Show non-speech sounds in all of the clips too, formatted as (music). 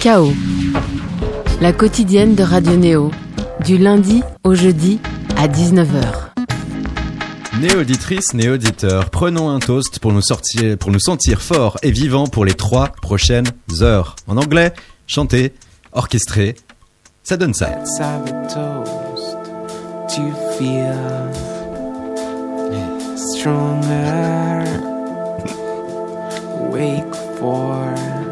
Chaos, la quotidienne de Radio Néo, du lundi au jeudi à 19h. Néauditrices, néauditeurs, prenons un toast pour nous, sortir, pour nous sentir forts et vivants pour les trois prochaines heures. En anglais, chanter, orchestrer, ça donne ça. Let's have a toast to feel stronger. Wake for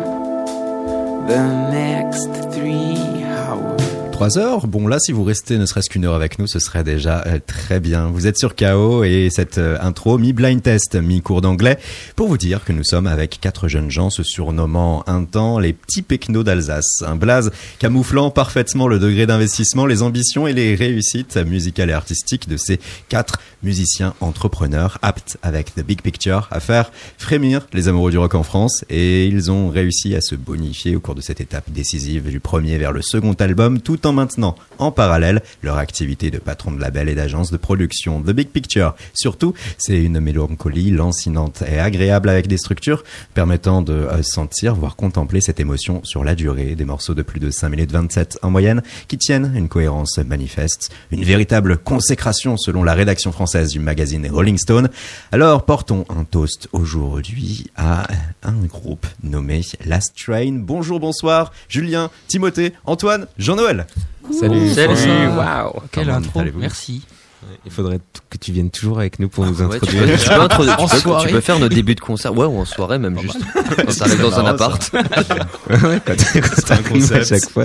the next three hours. Trois heures? Bon là, si vous restez ne serait-ce qu'une heure avec nous, ce serait déjà euh, très bien. Vous êtes sur KO et cette euh, intro mi-blind test, mi-cours d'anglais, pour vous dire que nous sommes avec quatre jeunes gens se surnommant un temps les petits pecnos d'Alsace. Un blaze camouflant parfaitement le degré d'investissement, les ambitions et les réussites musicales et artistiques de ces quatre musiciens entrepreneurs aptes avec The Big Picture à faire frémir les amoureux du rock en France. Et ils ont réussi à se bonifier au cours de cette étape décisive du premier vers le second album tout en maintenant en parallèle leur activité de patron de label et d'agence de production. The Big Picture, surtout, c'est une mélancolie lancinante et agréable avec des structures permettant de euh, sentir, voire contempler cette émotion sur la durée, des morceaux de plus de 5 minutes 27 en moyenne qui tiennent une cohérence manifeste, une véritable consécration selon la rédaction française du magazine Rolling Stone. Alors portons un toast aujourd'hui à un groupe nommé Last Train. Bonjour, bonsoir, Julien, Timothée, Antoine, Jean-Noël. Salut, Salut. waouh, quelle intro, merci. Il faudrait que tu viennes toujours avec nous pour nous Ouais, tu, introduire. peux, tu peux (laughs) introduire- En tu peux- soirée. tu peux faire notre début de concert, ouais, ou en soirée même juste. Quand (laughs) t'arrives dans un appart. (laughs) ouais, quand à chaque fois.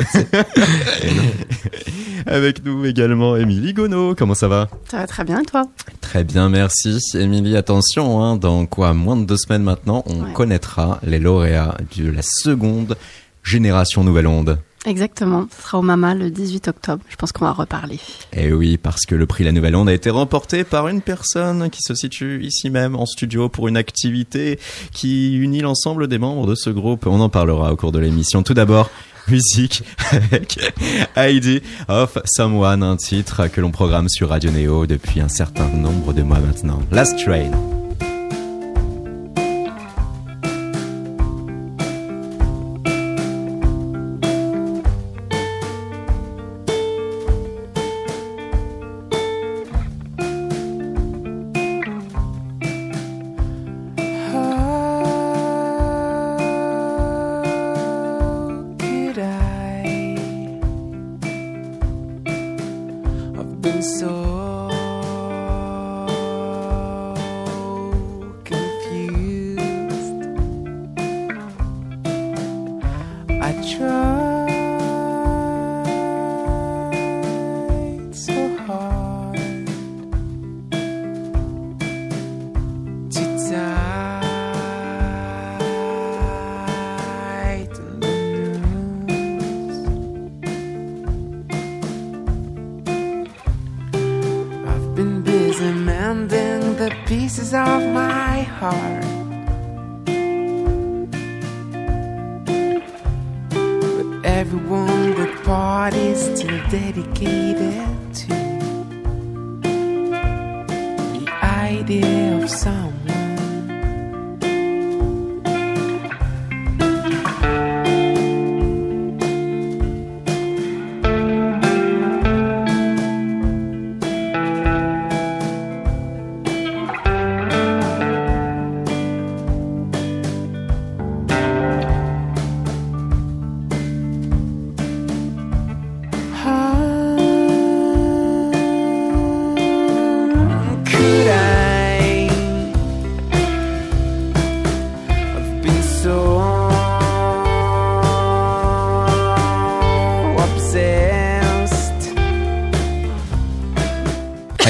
Avec nous également Émilie Gonneau. Comment ça va? Ça va très bien, toi? Très bien, merci. Émilie, attention, hein, dans quoi Moins de deux semaines maintenant, on Ouais. connaîtra les lauréats de la seconde génération Nouvelle Onde. Exactement. Ce sera au Mama le 18 octobre. Je pense qu'on va reparler. Et Eh oui, parce que le prix La Nouvelle Onde a été remporté par une personne qui se situe ici même en studio pour une activité qui unit l'ensemble des membres de ce groupe. On en parlera au cours de l'émission. Tout d'abord, musique avec ID of Someone, un titre que l'on programme sur Radio Neo depuis un certain nombre de mois maintenant. Last Train.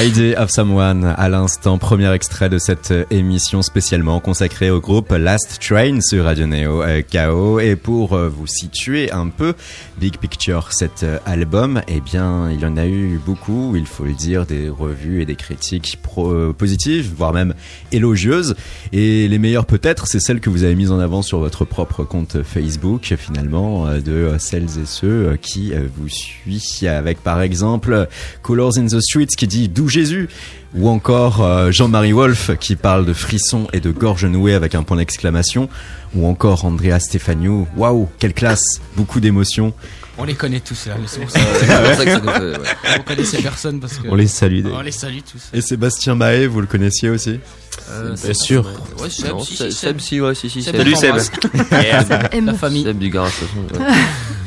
ID of Someone, à l'instant, premier extrait de cette euh, émission spécialement consacrée au groupe Last Train sur Radio Neo euh, KO. Et pour euh, vous situer un peu, Big Picture, cet album, eh bien, il y en a eu beaucoup, il faut le dire, des revues et des critiques positives, voire même élogieuses. Et les meilleures peut-être, c'est celles que vous avez mises en avant sur votre propre compte Facebook, finalement, de celles et ceux qui vous suivent, avec par exemple Colors in the Streets qui dit douche Jésus, ou encore euh, Jean-Marie Wolf qui parle de frissons et de gorge nouée avec un point d'exclamation, ou encore Andrea Stefaniou. Waouh, quelle classe, beaucoup d'émotions. On les connaît tous là. C'est pour ça Euh, c'est pour ça que on connaît ces personnes parce que On les salue. on les salue tous. Et Sébastien Mahé, vous le connaissiez aussi Euh, Bien sûr. Ouais, Seb, Non, si, Seb, si, Seb, si, ouais, si, si, Seb, Seb. Salut, Seb. (laughs) M. La famille. Seb du garage, de toute façon. ouais.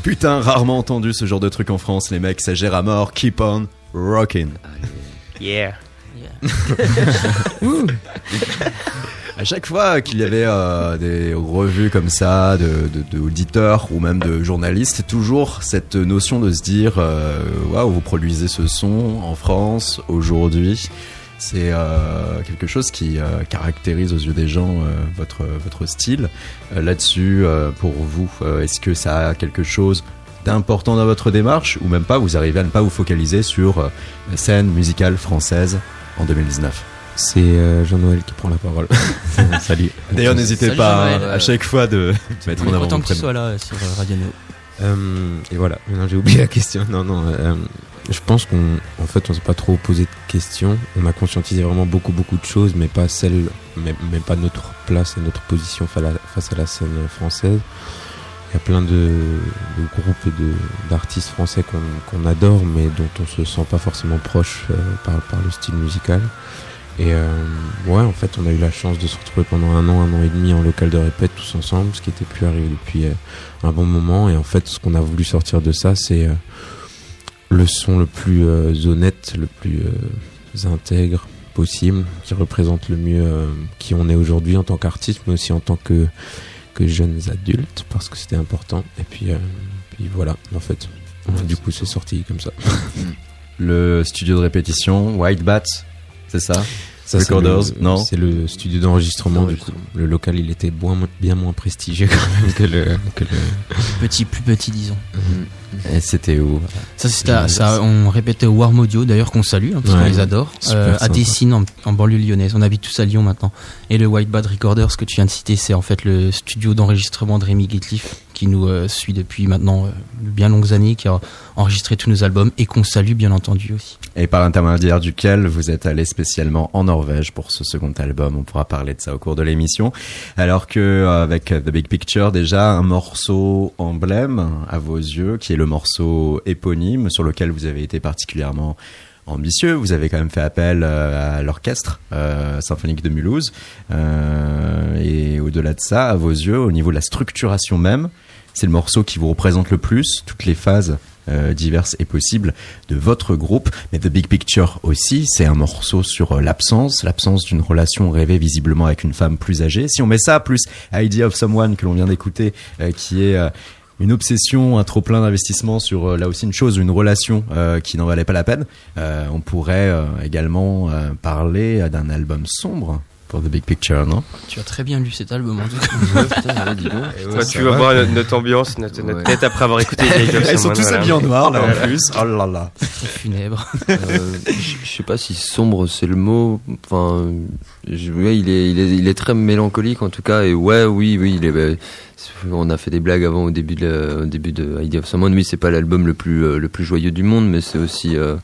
Putain, rarement entendu ce genre de truc en France, les mecs, ça gère à mort, keep on rocking. Yeah. (laughs) À chaque fois qu'il y avait euh, des revues comme ça, de, de, de auditeurs ou même de journalistes, toujours cette notion de se dire, euh, waouh, vous produisez ce son en France aujourd'hui. C'est euh, quelque chose qui euh, caractérise aux yeux des gens euh, votre votre style. Euh, Là-dessus, euh, pour vous, euh, est-ce que ça a quelque chose d'important dans votre démarche ou même pas Vous arrivez à ne pas vous focaliser sur euh, la scène musicale française en 2019 C'est euh, Jean-Noël qui prend la parole. (laughs) Salut. D'ailleurs, n'hésitez pas à chaque fois de (laughs) mettre en avant tu prénoms. sois là euh, sur Radio Neo. Euh, et voilà, maintenant j'ai oublié la question. Non, non, euh, je pense qu'on en fait, on s'est pas trop posé de questions. On a conscientisé vraiment beaucoup, beaucoup de choses, mais pas celle, mais, mais pas notre place et notre position la- face à la scène française. Il y a plein de, groupes et d'artistes français qu'on adore, mais dont on se sent pas forcément proche euh, par, le style musical. Et euh, ouais, en fait, on a eu la chance de se retrouver pendant un an, un an et demi en local de répète tous ensemble, ce qui était plus arrivé depuis euh, un bon moment. Et en fait, ce qu'on a voulu sortir de ça, c'est le son le plus honnête, le plus intègre possible, qui représente le mieux qui on est aujourd'hui en tant qu'artiste, mais aussi en tant que, que jeunes adultes, parce que c'était important. Et puis, euh, puis voilà, en fait. Du coup, c'est sorti comme ça. (laughs) Le studio de répétition, White Bat, c'est ça? Ça, Recorders, le- non C'est le studio d'enregistrement, du coup. Le local, il était bien, bien moins prestigieux quand même que le, que le, Petit, plus petit, disons. Et c'était où? Ça, c'était à- ça, on répétait au Warm Audio, d'ailleurs qu'on salue, hein, parce Ouais. qu'on les adore, euh, à. Dessines, en, en banlieue lyonnaise. On habite tous à Lyon maintenant. Et le White Bad Recorders, ce que tu viens de citer, c'est en fait le studio d'enregistrement de Rémi Gitliff, qui nous euh, suit depuis maintenant euh, bien longues années, qui a enregistré tous nos albums, et qu'on salue bien entendu aussi. Et par l'intermédiaire duquel vous êtes allé spécialement en Norvège pour ce second album. On pourra parler de ça au cours de l'émission. Alors que euh, avec The Big Picture, déjà un morceau emblème à vos yeux, qui est le morceau éponyme sur lequel vous avez été particulièrement ambitieux. Vous avez quand même fait appel à l'orchestre symphonique de Mulhouse. Et au-delà de ça, à vos yeux, au niveau de la structuration même, c'est le morceau qui vous représente le plus, toutes les phases euh, diverses et possibles de votre groupe. Mais The Big Picture aussi, c'est un morceau sur euh, l'absence, l'absence d'une relation rêvée visiblement avec une femme plus âgée. Si on met ça, plus Idea of Someone que l'on vient d'écouter, euh, qui est... une obsession, un trop plein d'investissement sur là aussi une chose, une relation qui n'en valait pas la peine. On pourrait également parler d'un album sombre pour The Big Picture, non Tu as très bien lu cet album, en tout cas. Ouais, putain, ouais, dis donc. Toi, tu vas voir notre, notre ambiance, notre, notre Ouais. tête après avoir écouté Jake Ils sont tous voilà. habillés en noir là en plus. Oh là là. C'est funèbre. Euh, je sais pas si sombre c'est le mot. Enfin, je- ouais, il est, il est, il est très mélancolique en tout cas. Et ouais, oui, oui, il est. bah, on a fait des blagues avant au début de, la- au début de Idea of Someone. Oui, c'est pas l'album le plus, euh, le plus joyeux du monde, mais c'est aussi. euh,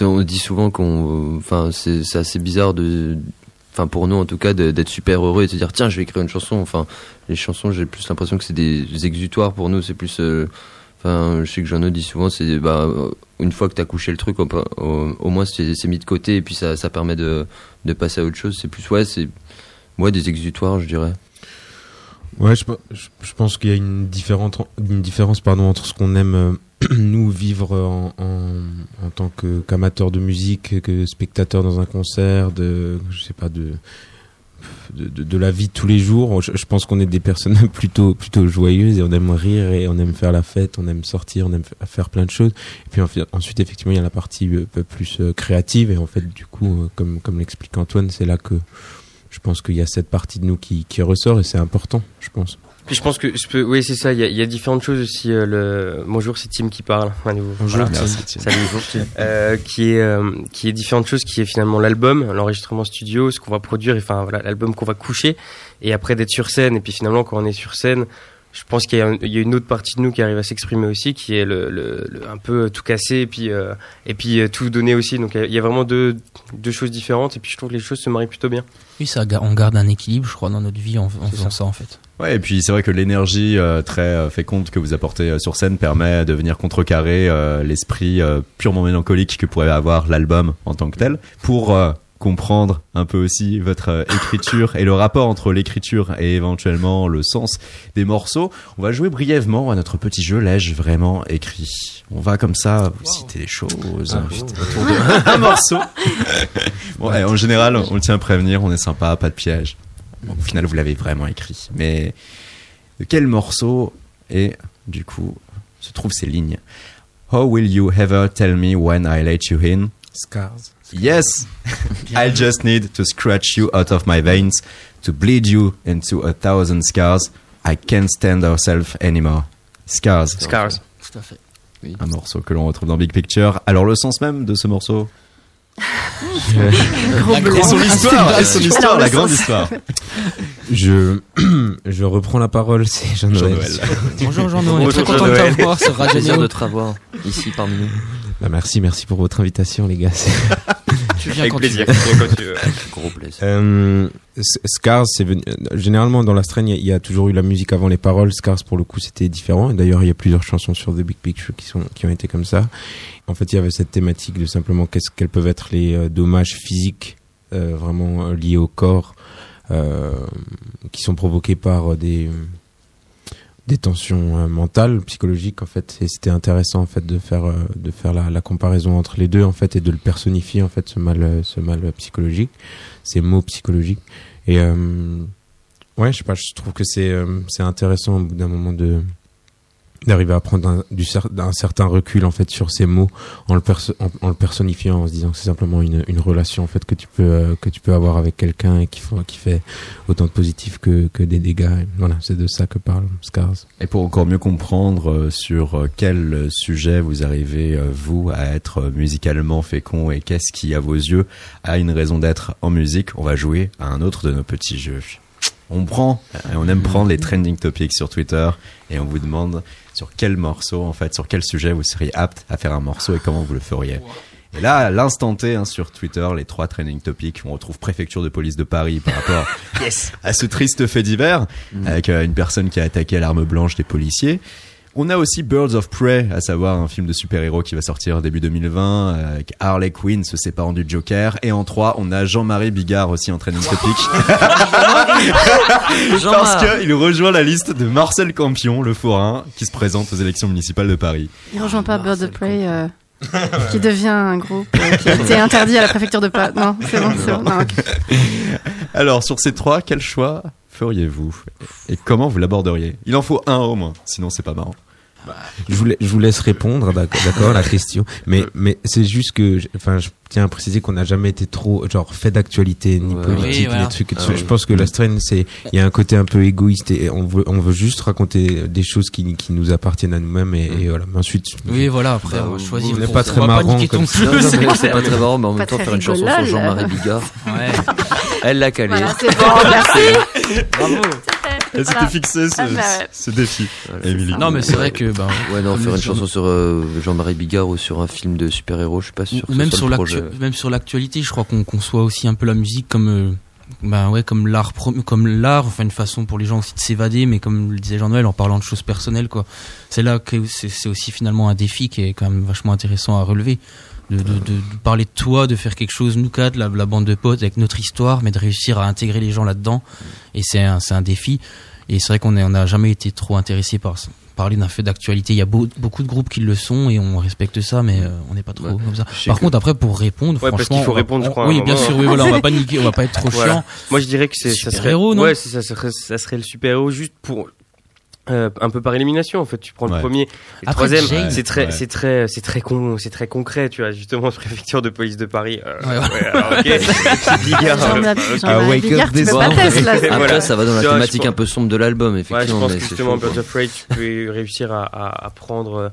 on dit souvent qu'on. Enfin, c'est assez bizarre de. Enfin, pour nous en tout cas, d'être super heureux et de se dire tiens, je vais écrire une chanson. Enfin, les chansons, j'ai plus l'impression que c'est des exutoires pour nous. C'est plus. euh, Enfin, je sais que ai dit souvent, c'est bah, une fois que t'as couché le truc, au, au- moins c'est mis de côté et puis ça, permet de, passer à autre chose. C'est plus, ouais, c'est ouais, des exutoires, je dirais. Ouais, je, pe- je, je pense qu'il y a une, différence entre ce qu'on aime, euh, (clears throat) nous, vivre en, tant qu'amateur de musique, que spectateur dans un concert, de, je sais pas, de, de, la vie de tous les jours. Je, pense qu'on est des personnes (laughs) plutôt, plutôt joyeuses et on aime rire et on aime faire la fête, on aime sortir, on aime fa- faire plein de choses. Et puis ensuite, effectivement, il y a la partie euh, un peu plus euh, créative et en fait, du coup, comme l'explique Antoine, c'est là que je pense qu'il y a cette partie de nous qui, qui ressort et c'est important, je pense. Puis je pense que je peux, oui, c'est ça. Il y, a, il y a différentes choses aussi. euh, le bonjour, c'est Tim qui parle à nouveau. Bonjour, Voilà. Tim. Salut. Euh, qui est euh, qui est différentes choses, qui est finalement l'album, l'enregistrement studio, ce qu'on va produire, enfin voilà, l'album qu'on va coucher, et après d'être sur scène. Et puis finalement, quand on est sur scène, je pense qu'il y, a y une autre partie de nous qui arrive à s'exprimer aussi, qui est le, le- le- un peu tout casser et puis euh, et puis euh, tout donner aussi. Donc il y a- vraiment deux deux choses différentes et puis je trouve que les choses se marient plutôt bien. Oui, ça, on garde un équilibre, je crois, dans notre vie en, en faisant ça. en fait. Ouais, et puis c'est vrai que l'énergie euh, très euh, féconde que vous apportez euh, sur scène permet de venir contrecarrer euh, l'esprit euh, purement mélancolique que pourrait avoir l'album en tant que tel. Pour euh, comprendre un peu aussi votre euh, écriture et le rapport entre l'écriture et éventuellement le sens des morceaux, on va jouer brièvement à notre petit jeu L'ai-je vraiment écrit? On va comme ça vous citer des choses Ah, un (laughs) morceau. (laughs) bon, eh, en général, on le tient à prévenir, on est sympa, pas de piège. Bon, au final, vous l'avez vraiment écrit. Mais de quel morceau et du coup se trouvent ces lignes? How will you ever tell me when I let you in? Scars. Yes, (laughs) I just need to scratch you out of my veins, to bleed you into a thousand scars. I can't stand ourselves anymore. Scars, Scars. Tout à fait. un morceau que l'on retrouve dans Big Picture. Alors le sens même de ce morceau (laughs) Et son histoire, et son histoire, la grande histoire. (laughs) Je, (clears throat) je reprends la parole, c'est Jean-Noël. Jean-Noël. Bonjour Jean, on est très Bonjour, content de Jean-Noël. t'avoir Radio Plaisir de te revoir ici parmi nous. Bah, merci, merci pour votre invitation, les gars. (laughs) Tu viens Avec quand plaisir. tu veux. Quand tu veux. (laughs) Gros plaisir. Euh, Scars, c'est venu, euh, généralement dans la strain, il y, a- il y a toujours eu la musique avant les paroles. Scars, pour le coup, c'était différent. D'ailleurs, il y a plusieurs chansons sur The Big Picture qui sont, qui ont été comme ça. En fait, il y avait cette thématique de simplement qu'est-ce quels peuvent être les euh, dommages physiques, euh, vraiment euh, liés au corps, euh, qui sont provoqués par euh, des, des tensions euh, mentales, psychologiques, en fait. Et c'était intéressant, en fait, de faire, euh, de faire la, la comparaison entre les deux, en fait, et de le personnifier, en fait, ce mal, euh, ce mal psychologique, ces mots psychologiques. Et euh, ouais, je sais pas, je trouve que c'est c'est intéressant au bout d'un moment de d'arriver à prendre un, certain recul en fait sur ces mots en le en, personnifiant en se disant que c'est simplement une, relation en fait que tu peux euh, que tu peux avoir avec quelqu'un et qui fait autant de positifs que que des dégâts voilà c'est de ça que parle Scars Et pour encore mieux comprendre euh, sur euh, quel sujet vous arrivez, vous, à être musicalement fécond et qu'est-ce qui, à vos yeux, a une raison d'être en musique, on va jouer à un autre de nos petits jeux. On prend, on aime prendre les trending topics sur Twitter et on vous demande sur quel morceau, en fait, sur quel sujet vous seriez apte à faire un morceau et comment vous le feriez. Et là, à l'instant T, hein, sur Twitter, les trois trending topics, on retrouve préfecture de police de Paris par rapport (laughs) à ce triste fait divers, avec euh, une personne qui a attaqué à l'arme blanche des policiers. On a aussi Birds of Prey, à savoir un film de super-héros qui va sortir début 2020, euh, avec Harley Quinn se séparant du Joker. Et en 3, on a Jean-Marie Bigard aussi en training topic. (laughs) Parce qu'il rejoint la liste de Marcel Campion, le forain, qui se présente aux élections municipales de Paris. Il rejoint pas Bird of Prey, euh, qui devient un groupe euh, qui a (laughs) été interdit à la préfecture de Paris. Non, c'est bon, c'est bon. Non. Alors, sur ces trois, quel choix feriez-vous? Et comment vous l'aborderiez? Il en faut un au moins, sinon c'est pas marrant. Je vous, la- je vous laisse répondre d'accord la question mais mais c'est juste que je- enfin je tiens à préciser qu'on n'a jamais été trop genre fait d'actualité ni Ouais. politique Oui, ni voilà. trucs Ah je pense que la strain c'est il y a un côté un peu égoïste et on veut on veut juste raconter des choses qui qui nous appartiennent à nous-mêmes et, et voilà mais ensuite Oui, voilà, après, Bah, on choisit. on va pas très pas marrant c'est pas (laughs) très marrant, mais en Pas même temps, faire une chanson sur Jean-Marie Bigard, Ouais. elle l'a calé. Voilà, c'est (laughs) bon, merci. Bravo. Elle s'était fixé ce, Ah, bah ouais. ce défi, Voilà. Émilie. Non, mais c'est vrai que, ben, Ouais, non, faire une chanson sur euh, Jean-Marie Bigard ou sur un film de super-héros, je suis pas sûr. ou même sur même l'actualité, je crois qu'on conçoit aussi un peu la musique comme, euh, ben ouais, comme l'art, comme l'art, enfin une façon pour les gens aussi de s'évader, mais comme le disait Jean-Noël en parlant de choses personnelles, quoi. C'est là que c'est aussi finalement un défi qui est quand même vachement intéressant à relever. De, de, de, de parler de toi, de faire quelque chose, nous quatre, la, la bande de potes, avec notre histoire, mais de réussir à intégrer les gens là-dedans. Et c'est un, c'est un défi. Et c'est vrai qu'on est- on n'a jamais été trop intéressé par ça. parler d'un fait d'actualité. Il y a beau- beaucoup de groupes qui le sont et on respecte ça, mais euh, on n'est pas trop Ouais. comme ça. Par que- contre, après, pour répondre, Ouais, parce franchement, qu'il faut on répondre, je crois, Oui, bien moment. sûr, oui, voilà, on va pas (laughs) niquer, on va pas être trop Voilà. chiant. Moi, je dirais que c'est ça serait Super-héros, non? Ouais, ça serait ça serait le super-héros juste pour euh, un peu par élimination en fait tu prends Ouais. le premier et le Après, troisième Jane- c'est très Ouais. c'est très c'est très con c'est très concret tu vois justement (laughs) préfecture de police de Paris euh, Ouais, ouais. ouais, alors, ok. (laughs) Bigard, Jean-Marie Jean-Marie wake up Bigard, tu this peux pas morning. tester là. Et Après, voilà. ça va dans la thématique pense- un peu sombre de l'album, Ouais, je effectivement. pense mais que justement. Birds of Prey, tu peux réussir à, à, à prendre,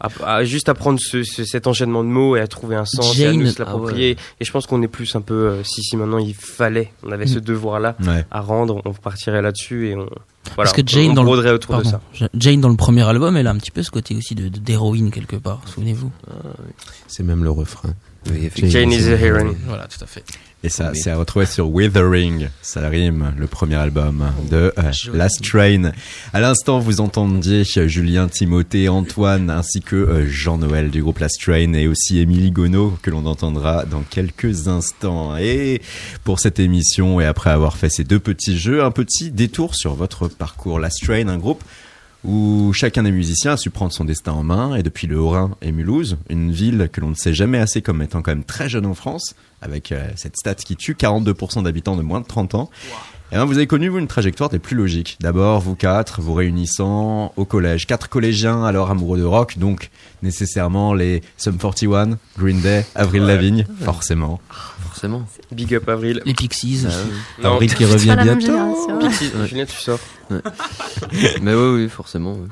à, à juste apprendre ce, ce- cet enchaînement de mots et à trouver un sens et à Jane, nous l'approprier. ah Et je pense qu'on est plus un peu, euh, si si maintenant il fallait, on avait ce devoir-là Ouais. à rendre, on partirait là-dessus et on, Voilà, Parce que Jane on dans le- broderait autour de Pardon. ça. Jane dans le premier album, elle a un petit peu ce côté aussi de de- d'héroïne quelque part. Souvenez-vous. C'est même le refrain. Oui. Jane is a heroine. Voilà, tout à fait. Et ça, c'est à retrouver sur Withering, ça rime, le premier album de euh. Last Train. À l'instant, vous entendiez Julien, Timothée, Antoine, ainsi que euh, Jean-Noël du groupe Last Train et aussi Émilie Gonneau, que l'on entendra dans quelques instants. Et pour cette émission, et après avoir fait ces deux petits jeux, un petit détour sur votre parcours Last Train, un groupe où chacun des musiciens a su prendre son destin en main, et depuis le Haut-Rhin et Mulhouse, une ville que l'on ne sait jamais assez comme étant quand même très jeune en France, avec euh, cette stat qui tue 42% d'habitants de moins de 30 ans. Et ben, vous avez connu, vous, une trajectoire des plus logiques. D'abord, vous quatre, vous réunissant au collège. Quatre collégiens, alors amoureux de rock, donc nécessairement les Sum 41, Green Day, Avril Lavigne, forcément. Forcément. Big up Avril. Les Pixies. Ah, oui. Non, Avril qui revient bientôt. génération. Pixie, Ouais. Julien, tu sors. (laughs) Mais oui, oui, forcément. oui.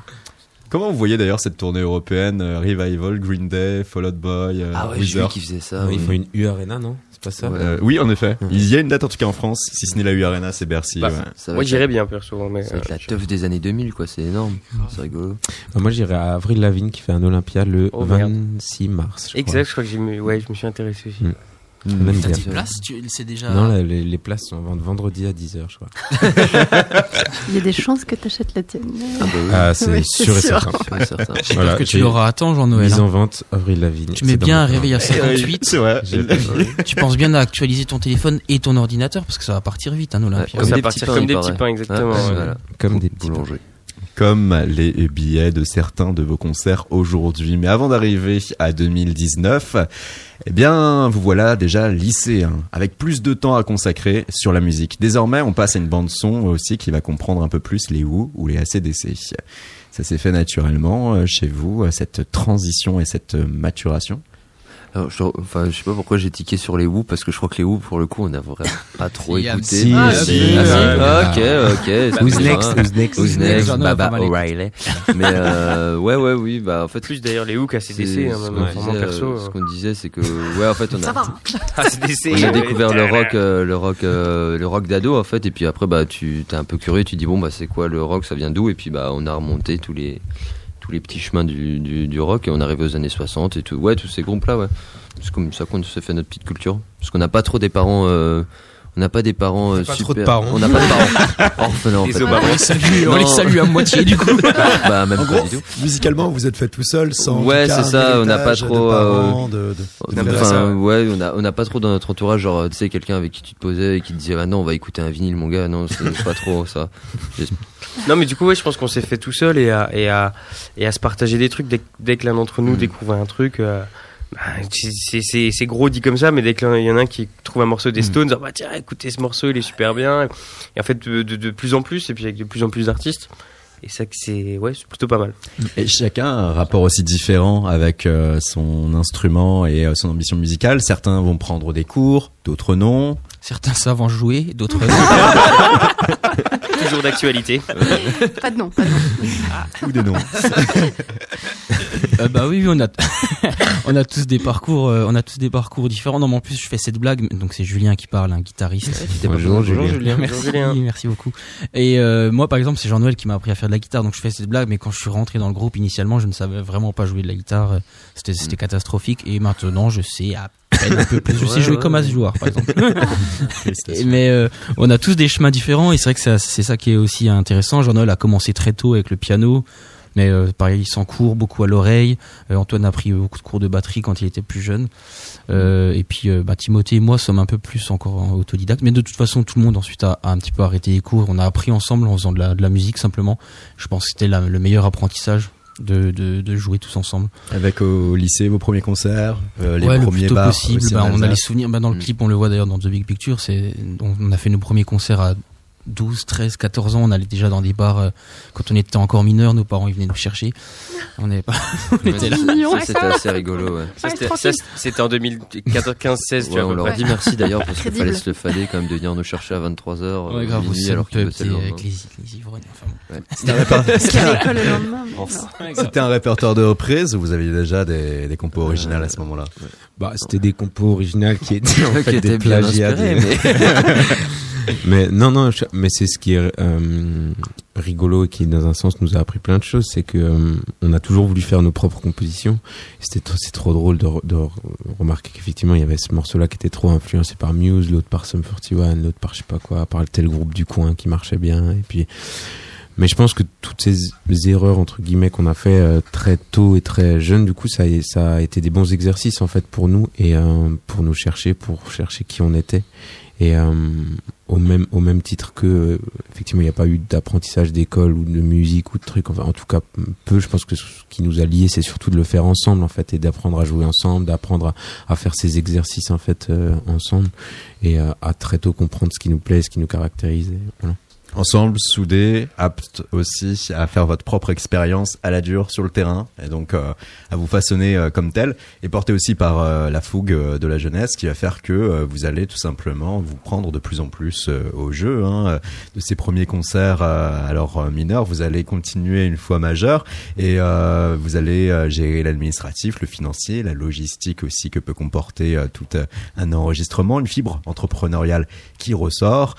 Comment vous voyez d'ailleurs cette tournée européenne, euh, Revival, Green Day, Fall Out Boy, euh, Ah ouais, j'ai vu Weezer qui faisait ça. Oui. Il faut une U Arena, non C'est pas ça Ouais. Euh, oui, en effet. Il y a une date en tout cas en France, si ce n'est la U Arena, c'est Bercy. Bah, ouais. Moi, j'irais bien, perso. Mais, Ça va être la teuf des années 2000, quoi. C'est énorme. C'est rigolo. Ah, Moi, j'irai à Avril Lavigne qui fait un Olympia le Oh, merde. 26 mars. je Exact, je crois que j'ai mis- ouais, je me suis intéressé aussi. Mm. Même T'as dit place, tu- c'est déjà. Non, là, les, les places sont vente vendredi à 10h, je crois. (laughs) Il y a des chances que tu achètes la tienne. Ah bah oui. Ah, c'est Oui, sûr et certain. (laughs) sûr et certain. J'espère Voilà, que tu l'auras à temps, Jean-Noël. Mise hein. en vente Avril Lavigne. Tu mets bien un réveil à (laughs) 58. C'est vrai. Tu penses bien à actualiser ton téléphone et ton ordinateur parce que ça va partir vite, un Olympia. Ouais, ça des va partir petits pains, comme il des petits pains, exactement. Comme des petits Boulanger. Comme les billets de certains de vos concerts aujourd'hui. Mais avant d'arriver à 2019, eh bien, vous voilà déjà lycéen, avec plus de temps à consacrer sur la musique. Désormais, on passe à une bande son aussi qui va comprendre un peu plus les Who ou les ACDC. Ça s'est fait naturellement euh, chez vous, euh, cette transition et cette maturation Alors, je, enfin, je sais pas pourquoi j'ai tiqué sur les Who parce que je crois que les Who pour le coup on a vraiment pas (laughs) trop Si, écouté. si, Ah, si. si, Ah, si. ok, ok. Who's next? Who's next? Who's next? Baba. O'Reilly. (laughs) Mais euh, ouais, ouais, oui. Bah en fait, Plus d'ailleurs les hooks c'est- ACDC, hein, ce qu'on disait, perso. euh, ce qu'on disait, c'est que ouais, en fait, on Ça a, va. ACDC. on a découvert le rock, euh, le rock, euh, le rock d'ado en fait, et puis après bah tu t'es un peu curieux, tu dis bon bah c'est quoi le rock, ça vient d'où, et puis bah on a remonté tous les tous les petits chemins du, du, du rock et on arrive aux années 60 et tout, ouais tous ces groupes là, ouais. C'est comme ça qu'on s'est fait notre petite culture, parce qu'on n'a pas trop des parents. euh, on n'a pas des parents euh, pas super. trop de parents. On n'a pas de parents (laughs) orphelins en fait. Obama. On les salue, on les salue à moitié du coup. (laughs) Bah même En pas gros, du tout. musicalement, vous êtes fait tout seul, sans Ouais, c'est ça, on n'a pas trop, de parents, de, de- de frères et Enfin, sœurs. ouais, on a, on n'a pas trop dans notre entourage, genre, tu sais, quelqu'un avec qui tu te posais et qui te disait, ah non, on va écouter un vinyle, mon gars, non, c'est pas trop ça. (laughs) Non, mais du coup, ouais, je pense qu'on s'est fait tout seul et à, et à, et à se partager des trucs. Dès, que- dès que l'un d'entre nous Mm. découvre un truc, euh, bah, c'est- c'est- c'est c'est gros dit comme ça, mais dès qu'il y en a un qui trouve un morceau des Stones, ah bah tiens, écoutez ce morceau, il est super bien. Et en fait, de, de, de plus en plus, et puis avec de plus en plus d'artistes. Et ça, que c'est ouais, c'est plutôt pas mal. Et chacun a un rapport aussi différent avec euh, son instrument et euh, son ambition musicale. Certains vont prendre des cours, d'autres non. Certains savent en jouer, d'autres non. (laughs) (laughs) (laughs) Toujours d'actualité. (laughs) Pas de nom, pas de nom. Ou des non. (laughs) Euh, bah oui, on a, (laughs) on a tous des parcours, euh, on a tous des parcours différents. Non, mais en plus, je fais cette blague, donc c'est Julien qui parle, un guitariste. Bonjour, Julien. Merci, Julien. merci beaucoup. Et euh, moi, par exemple, c'est Jean-Noël qui m'a appris à faire de la guitare, donc je fais cette blague. Mais quand je suis rentré dans le groupe, initialement, je ne savais vraiment pas jouer de la guitare. C'était, c'était catastrophique. Et maintenant, je sais à peine un peu plus. Je sais jouer comme as joueur, par exemple. (laughs) Mais euh, on a tous des chemins différents et c'est vrai que c'est ça qui est aussi intéressant. Jean-Noël a commencé très tôt avec le piano. Mais euh, pareil, il s'en court beaucoup à l'oreille. Euh, Antoine a pris beaucoup de cours de batterie quand il était plus jeune. Euh, et puis euh, bah, Timothée et moi sommes un peu plus encore en autodidacte. Mais de toute façon, tout le monde ensuite a, a un petit peu arrêté les cours. On a appris ensemble en faisant de la, de la musique simplement. Je pense que c'était le meilleur apprentissage de, de, de jouer tous ensemble. Avec au lycée, vos premiers concerts, euh, les ouais, le premiers plus tôt bars. possible. Bah, on a les souvenirs. Bah, dans le Mm. clip, on le voit d'ailleurs dans The Big Picture. C'est, on a fait nos premiers concerts à 12, 13, 14 ans. On allait déjà dans des bars euh, quand on était encore mineurs. Nos parents ils venaient nous chercher. On n'est pas. (laughs) on était là. mignon, Ça, C'était assez rigolo, ouais. Ça, Ouais, c'était- tranquille. ça, c'était en 2015-16, tu Ouais, vois. on leur près. dit merci d'ailleurs parce qu'il fallait se le fader quand même de venir nous chercher à 23h Ouais, grave, minuit aussi, alors bossaient le avec les, les ivrognes. Enfin. Ouais. C'était un, réper- Parce qu'il y a l'école le lendemain. mais Enfin. non. c'était un répertoire de reprises ou vous aviez déjà des, des compos originales à ce moment-là? Bah, c'était des compos originales qui étaient en (laughs) Qui fait des plagiats. (laughs) mais non, non, mais c'est ce qui est euh, rigolo et qui, dans un sens, nous a appris plein de choses. C'est que euh, on a toujours voulu faire nos propres compositions. C'était c'est trop drôle de, re- de re- remarquer qu'effectivement, il y avait ce morceau-là qui était trop influencé par Muse, l'autre par Sum 41, l'autre par je sais pas quoi, par tel groupe du coin qui marchait bien. Et puis, mais je pense que toutes ces erreurs entre guillemets qu'on a fait euh, très tôt et très jeune, du coup, ça, ça a été des bons exercices en fait pour nous et pour nous chercher, pour chercher qui on était. Et au même au même titre que euh, effectivement il n'y a pas eu d'apprentissage d'école ou de musique ou de trucs. Enfin, en tout cas peu. Je pense que ce qui nous a liés, c'est surtout de le faire ensemble en fait et d'apprendre à jouer ensemble, d'apprendre à, à faire ces exercices en fait euh, ensemble et euh, à très tôt comprendre ce qui nous plaît, ce qui nous caractérise. Voilà. Ensemble, soudés, aptes aussi à faire votre propre expérience à la dure sur le terrain, et donc euh, à vous façonner euh, comme tel, et porté aussi par euh, la fougue de la jeunesse, qui va faire que vous allez tout simplement vous prendre de plus en plus au jeu. Hein, de ces premiers concerts alors mineurs, vous allez continuer une fois majeur, et vous allez gérer l'administratif, le financier, la logistique aussi que peut comporter tout un enregistrement, une fibre entrepreneuriale qui ressort.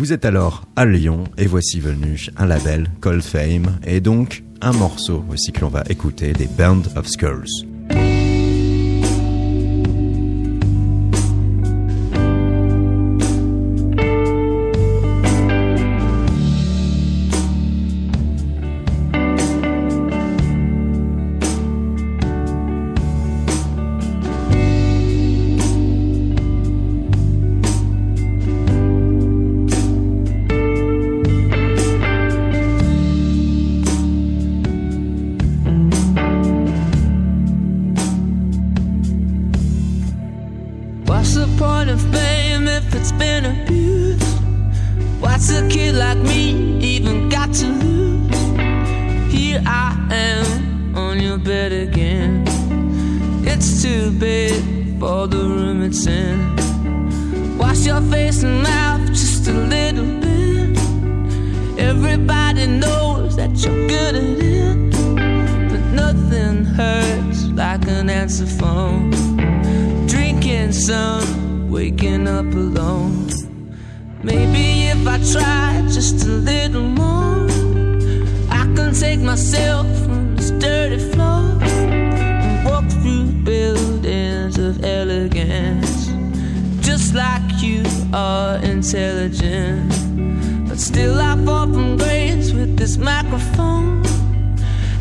Vous êtes alors à Lyon et voici venu un label, Cold Fame, et donc un morceau aussi que l'on va écouter des Band of Skulls. From this dirty floor and walk through buildings of elegance. Just like you are intelligent, but still I fall from grace with this microphone.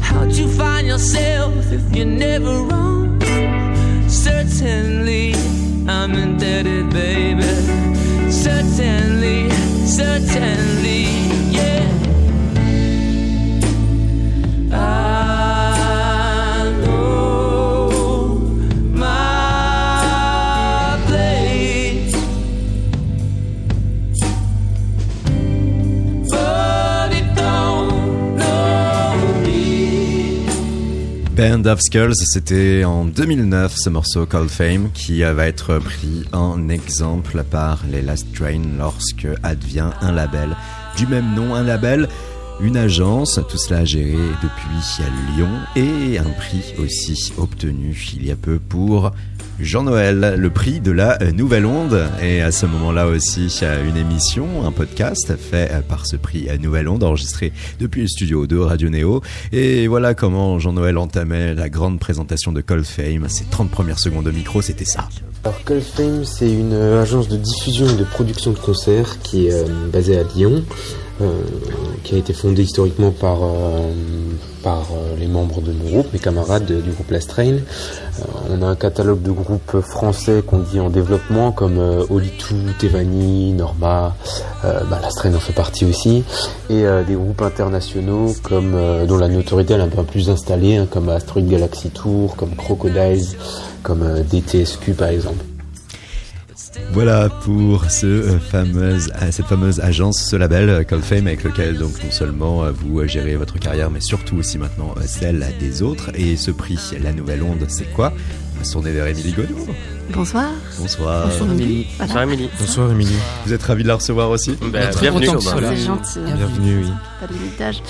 How'd you find yourself if you're never wrong? Certainly, I'm indebted, baby. Certainly, certainly, Band c'était en 2009 ce morceau Cold Fame qui va être pris en exemple par les Last Train lorsque advient un label du même nom, un label, une agence, tout cela géré depuis Lyon et un prix aussi obtenu il y a peu pour Jean-Noël, le prix de la Nouvelle Onde. Et à ce moment-là aussi, une émission, un podcast fait par ce prix Nouvelle Onde, enregistré depuis le studio de Radio Néo. Et voilà comment Jean-Noël entamait la grande présentation de Cold Fame. Ses 30 premières secondes de micro, c'était ça. Alors Cold Fame, c'est une agence de diffusion et de production de concerts qui est euh, basée à Lyon, qui a été fondée historiquement par, euh, par euh, les membres de mon groupe, mes camarades de- du groupe Last Train. Euh, on a un catalogue de groupes français qu'on dit en développement, comme euh, Olitou, Tevani, Norma, euh, bah, Last Train en fait partie aussi, et euh, des groupes internationaux comme euh, dont la notoriété elle est un peu plus installée, hein, comme Asteroid Galaxy Tour, comme Crocodiles, comme euh, DTSQ par exemple. Voilà pour euh, euh, cette fameuse agence, ce label euh, Cold Fame avec lequel donc non seulement vous gérez votre carrière, mais surtout aussi maintenant celle des autres. Et ce prix, la nouvelle onde, c'est quoi? Tourner vers Émilie Godot. Bonsoir. Bonsoir. Bonsoir, Émilie. Voilà. Bonsoir Émilie. Bonsoir Émilie. Vous êtes ravi de la recevoir aussi Très bienvenue. C'est gentil. Bienvenue, oui. Pas de limitage.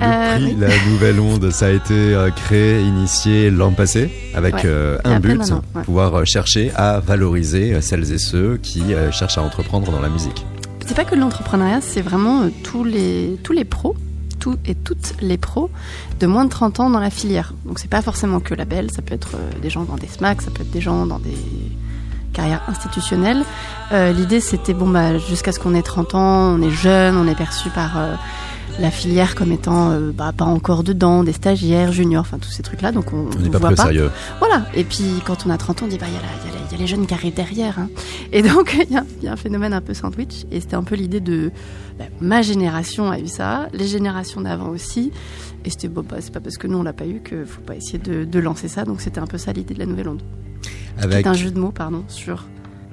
Le Euh, prix oui. La Nouvelle Onde, ça a été euh, créé, initié l'an passé avec Ouais. euh, un but, ouais. pouvoir chercher à valoriser celles et ceux qui euh, cherchent à entreprendre dans la musique. c'est pas que l'entrepreneuriat, c'est vraiment euh, tous les tous les pros, et toutes les pros de moins de 30 ans dans la filière. Donc c'est pas forcément que label, ça peut être euh, des gens dans des SMAC, ça peut être des gens dans des carrières institutionnelles. Euh, L'idée c'était bon bah jusqu'à ce qu'on ait 30 ans, on est jeune, on est perçu par euh, la filière comme étant euh, bah, pas encore dedans, des stagiaires, juniors, enfin tous ces trucs-là. Donc on n'est pas voit au sérieux. Voilà. Et puis quand on a 30 ans, on dit bah il y, y y a les jeunes qui arrivent derrière. hein. Et donc (laughs) il y, a- il y a un phénomène un peu sandwich. Et c'était un peu l'idée de bah, ma génération a eu ça, les générations d'avant aussi. Et c'était bon bah c'est pas parce que nous on l'a pas eu que faut pas essayer de, de lancer ça. Donc c'était un peu ça l'idée de la nouvelle onde. Avec C'est un jeu de mots pardon sur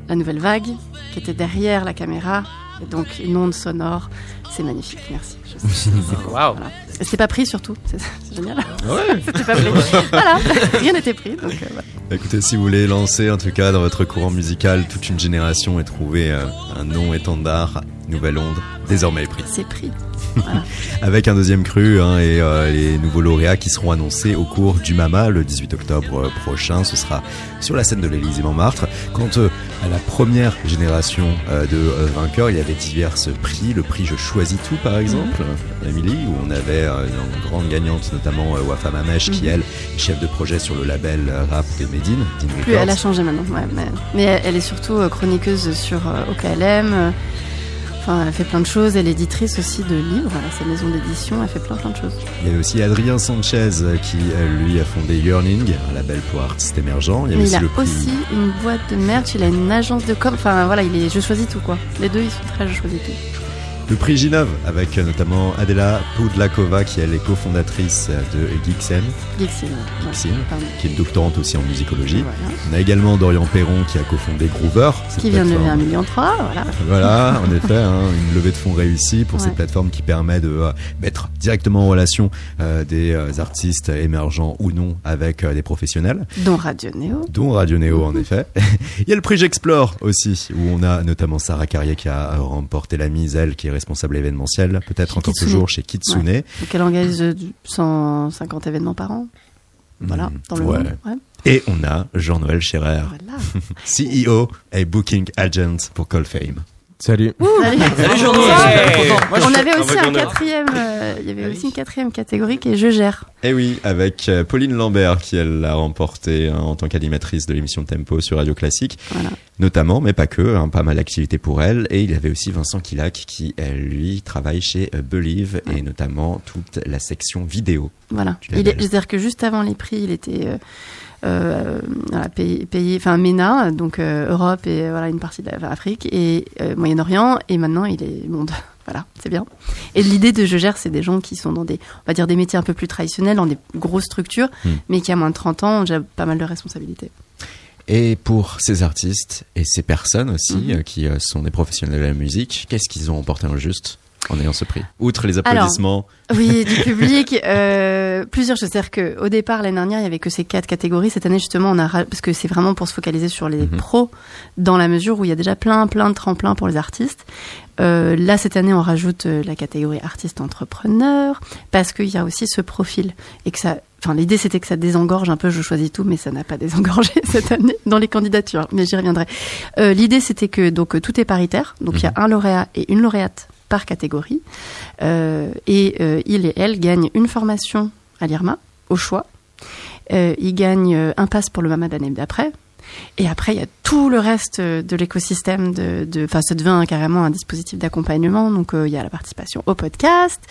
la nouvelle vague qui était derrière la caméra. Et donc une onde sonore, c'est magnifique. Merci. Je sais. (laughs) Waouh. Voilà. C'était pas pris surtout, c'est c'est génial. Ouais. (laughs) C'était pas pris. voilà, rien n'était pris. Donc, euh, voilà. Écoutez, si vous voulez lancer en tout cas dans votre courant musical toute une génération et trouver euh, un nom étendard, Nouvelle Onde, désormais pris. C'est pris. (laughs) Avec un deuxième cru hein, et euh, les nouveaux lauréats qui seront annoncés au cours du MAMA le 18 octobre euh, prochain. Ce sera sur la scène de l'Élysée Montmartre. Quant euh, à la première génération euh, de vainqueurs, il y avait divers prix. Le prix Je choisis tout par exemple, Émilie, où on avait une grande gagnante notamment Wafa Mamesh qui Mhm. elle est chef de projet sur le label rap de Medine, Plus, elle a changé maintenant. Ouais, mais, mais elle, est surtout chroniqueuse sur OKLM. Enfin, elle fait plein de choses. Elle est éditrice aussi de livres. Sa maison d'édition. Elle fait plein plein de choses. Il y avait aussi Adrien Sanchez euh, qui euh, lui a fondé Yearning, un label pour artistes émergents. Il y avait Mais aussi il a le prix aussi une boîte de merch. Il a une agence de com. Enfin voilà, il est. Je choisis tout quoi. Les deux, ils sont très. Je choisis tout. Le prix Ginov avec euh, notamment Adela Poudlakova qui elle est cofondatrice euh, de. Geeksin, Pardon. qui est doctorante aussi en musicologie. Voilà. On a également Dorian Perron qui a cofondé Groover. Qui vient de lever plateforme. un million trois. Voilà. Voilà, en effet, hein, une levée de fonds réussie pour cette plateforme qui permet de euh, mettre directement en relation euh, des euh, artistes émergents ou non avec des professionnels. Dont Radio Néo. dont Radio Néo en effet. (laughs) Il y a le prix J'explore aussi, où on a notamment Sarah Carrier qui a remporté la mise, elle qui est responsable événementiel, peut-être encore Kitsune. toujours chez Kitsune. Ouais. Donc elle organise euh, du- 150 événements par an. Voilà, dans le. Ouais. monde. Ouais. Et on a Jean-Noël Scherer, Voilà. (laughs) CEO et Booking Agent pour Call Fame. Salut. Salut, On avait Ah, aussi un Jean-Noël. quatrième, euh, il y avait aussi une quatrième catégorie qui est je gère. Et oui, avec euh, Pauline Lambert qui elle l'a remporté hein, en tant qu'animatrice de l'émission Tempo sur Radio Classique, Voilà. notamment, mais pas que, hein, pas mal d'activités pour elle. Et il y avait aussi Vincent Kilac qui lui travaille chez euh, Believe et notamment toute la section vidéo. Voilà. Il est- label. C'est-à-dire que juste avant les prix, il était voilà, payé, payé- enfin MENA, donc euh, Europe et euh, voilà une partie de la- enfin, Afrique et euh, Moyen-Orient, et maintenant il est monde. (laughs) Voilà, c'est bien. Et l'idée de je gère, c'est des gens qui sont dans des, on va dire des métiers un peu plus traditionnels, dans des grosses structures, Hmm. mais qui à moins de 30 ans ont déjà pas mal de responsabilités. Et pour ces artistes et ces personnes aussi euh, qui euh, sont des professionnels de la musique, qu'est-ce qu'ils ont emporté en juste? En ayant ce prix Outre les applaudissements, Oui, du (laughs) public, euh, plusieurs choses. C'est-à-dire qu'au départ, l'année dernière, il y avait que ces quatre catégories. Cette année, justement, on a, parce que c'est vraiment pour se focaliser sur les Mhm. pros, dans la mesure où il y a déjà plein, plein de tremplins pour les artistes. Euh, là, cette année, on rajoute euh, la catégorie artiste-entrepreneur, parce qu'il y a aussi ce profil. Et que ça, enfin, l'idée, c'était que ça désengorge un peu, je choisis tout, mais ça n'a pas (laughs) désengorgé cette année dans les candidatures. Mais j'y reviendrai. Euh, l'idée, c'était que, donc, tout est paritaire. Donc, il y a un lauréat et une lauréate par catégorie. Euh, et euh, il et elle gagnent une formation à l'IRMA, au choix. Euh, ils gagnent un pass pour le MAMA d'année d'après. Et après, il y a tout le reste de l'écosystème. De, de, enfin, ça devient carrément un dispositif d'accompagnement. Donc, il y a la participation au podcast.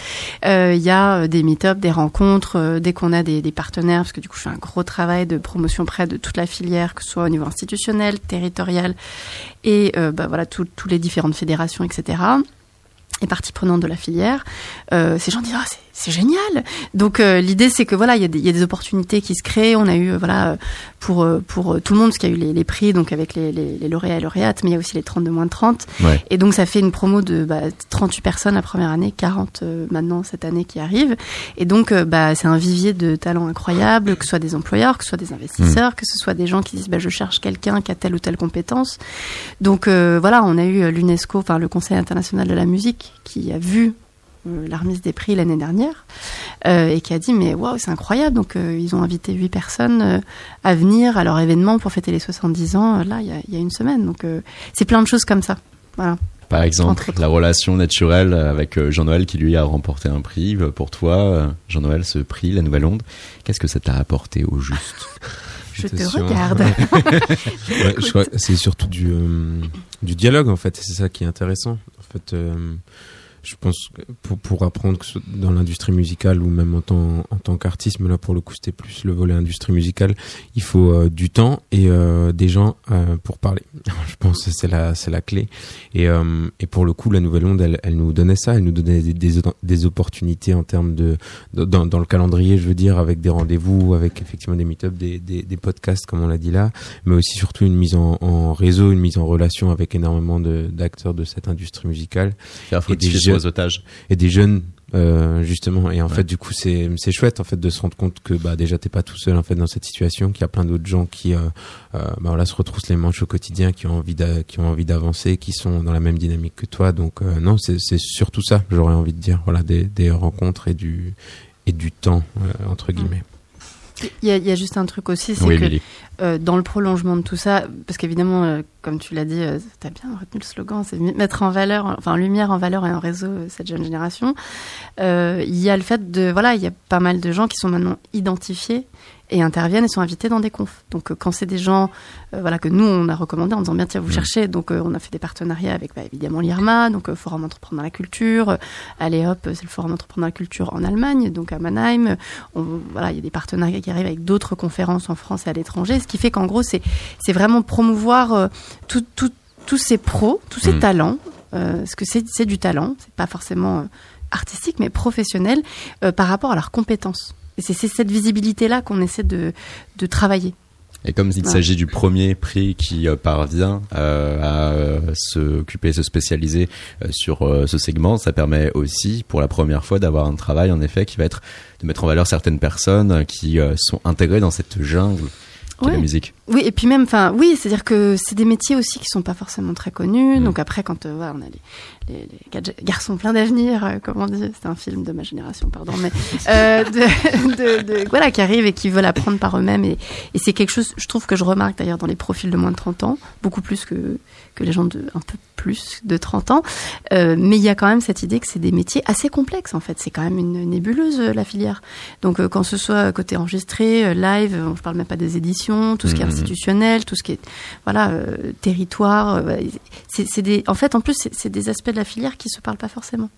Il y a des meet-up, des rencontres. dès qu'on a des, partenaires, parce que du coup, je fais un gros travail de promotion près de toute la filière, que ce soit au niveau institutionnel, territorial, et bah, voilà, tous tous les différentes fédérations, etc et partie prenante de la filière, euh, ces gens disent ah c'est c'est génial. Donc euh, l'idée c'est que voilà il y, a des- il y a des opportunités qui se créent. On a eu euh, voilà euh, pour euh, pour tout le monde parce qu'il y a eu les, les prix donc avec les, les, les lauréats et lauréates, mais il y a aussi les 30 de moins de 30. Ouais. Et donc ça fait une promo de bah, 38 personnes la première année, 40 euh, maintenant cette année qui arrive. Et donc euh, bah c'est un vivier de talents incroyables, que ce soit des employeurs, que ce soit des investisseurs, que ce soit des gens qui disent bah je cherche quelqu'un qui a telle ou telle compétence. Donc euh, voilà, on a eu l'UNESCO, enfin le Conseil international de la musique, qui a vu la remise des prix l'année dernière euh, et qui a dit mais waouh c'est incroyable. Donc euh, ils ont invité huit personnes euh, à venir à leur événement pour fêter les 70 ans. euh, là il y a, il y a une semaine. Donc euh, c'est plein de choses comme ça. Voilà. Par exemple, la relation naturelle avec euh, Jean-Noël qui lui a remporté un prix. Euh, Pour toi, euh, Jean-Noël, ce prix, la Nouvelle Onde, qu'est-ce que ça t'a apporté au juste? (laughs) Je te regarde. Ouais, (laughs) c'est surtout du, euh, du dialogue en fait, c'est ça qui est intéressant. En fait, euh, je pense que pour, pour apprendre que dans l'industrie musicale ou même en tant, en tant qu'artiste, mais là pour le coup c'était plus le volet industrie musicale, il faut euh, du temps et euh, des gens euh, pour parler. (laughs) Je pense que c'est la, c'est la clé. Et, euh, et pour le coup, la Nouvelle Onde, elle, elle nous donnait ça, elle nous donnait des, des, des opportunités en termes de, de- dans, dans le calendrier, je veux dire, avec des rendez-vous, avec effectivement des meet-ups, des, des, des podcasts comme on l'a dit là, mais aussi surtout une mise en, en réseau, une mise en relation avec énormément de- d'acteurs de, cette industrie musicale Faire et des fructifier jeunes otages. et des jeunes euh, justement et en Ouais. fait du coup c'est c'est chouette en fait de se rendre compte que bah déjà t'es pas tout seul en fait dans cette situation qu'il y a plein d'autres gens qui euh, euh, bah, voilà se retroussent les manches au quotidien qui ont envie qui ont envie d'avancer qui sont dans la même dynamique que toi donc euh, non c'est c'est surtout ça j'aurais envie de dire voilà des, des rencontres et du et du temps euh, entre guillemets Il y, a, il y a juste un truc aussi, c'est Oui, que euh, dans le prolongement de tout ça, parce qu'évidemment, euh, comme tu l'as dit, euh, t'as bien retenu le slogan, c'est mettre en valeur, enfin en lumière, en valeur et en réseau euh, cette jeune génération. Il y a le fait de, voilà, il y a pas mal de gens qui sont maintenant identifiés et interviennent et sont invités dans des confs. Donc euh, quand c'est des gens, euh, voilà, que nous on a recommandé en disant bien tiens vous Mhm. cherchez, donc euh, on a fait des partenariats avec bah, évidemment l'IRMA, donc euh, Forum Entreprendre dans la Culture, allez hop, c'est le Forum Entreprendre dans la Culture en Allemagne, donc à Mannheim. On- voilà, il y a des partenariats qui arrivent avec d'autres conférences en France et à l'étranger, ce qui fait qu'en gros c'est c'est vraiment promouvoir tout, tout- tous ces pros, tous ces Mhm. talents, parce que c'est c'est du talent, c'est pas forcément artistique mais professionnel par rapport à leurs compétences. Et c'est cette visibilité-là qu'on essaie de, de travailler. Et comme il Ouais. s'agit du premier prix qui euh, parvient euh, à euh, s'occuper, se spécialiser euh, sur euh, ce segment, ça permet aussi, pour la première fois, d'avoir un travail en effet qui va être de mettre en valeur certaines personnes qui euh, sont intégrées dans cette jungle de la Ouais. musique. Oui, et puis même, enfin, oui, c'est-à-dire que c'est des métiers aussi qui sont pas forcément très connus. Mm. Donc après, quand euh, voilà, on a les, les, garçons pleins d'avenir, euh, comme on dit, c'est un film de ma génération, pardon, mais euh, de, de, de- voilà, qui arrivent et qui veulent apprendre par eux-mêmes. Et, et c'est quelque chose, je trouve que je remarque d'ailleurs dans les profils de moins de 30 ans, beaucoup plus que que les gens de un peu plus de 30 ans. Euh, mais il y a quand même cette idée que c'est des métiers assez complexes en fait. C'est quand même une nébuleuse la filière. Donc euh, quand ce soit côté enregistré, live, euh, je parle même pas des éditions, tout ce qui est Mhm. institutionnel, tout ce qui est voilà territoire. c'est des, en fait, en plus, c'est des aspects la filière qui se parlent pas forcément.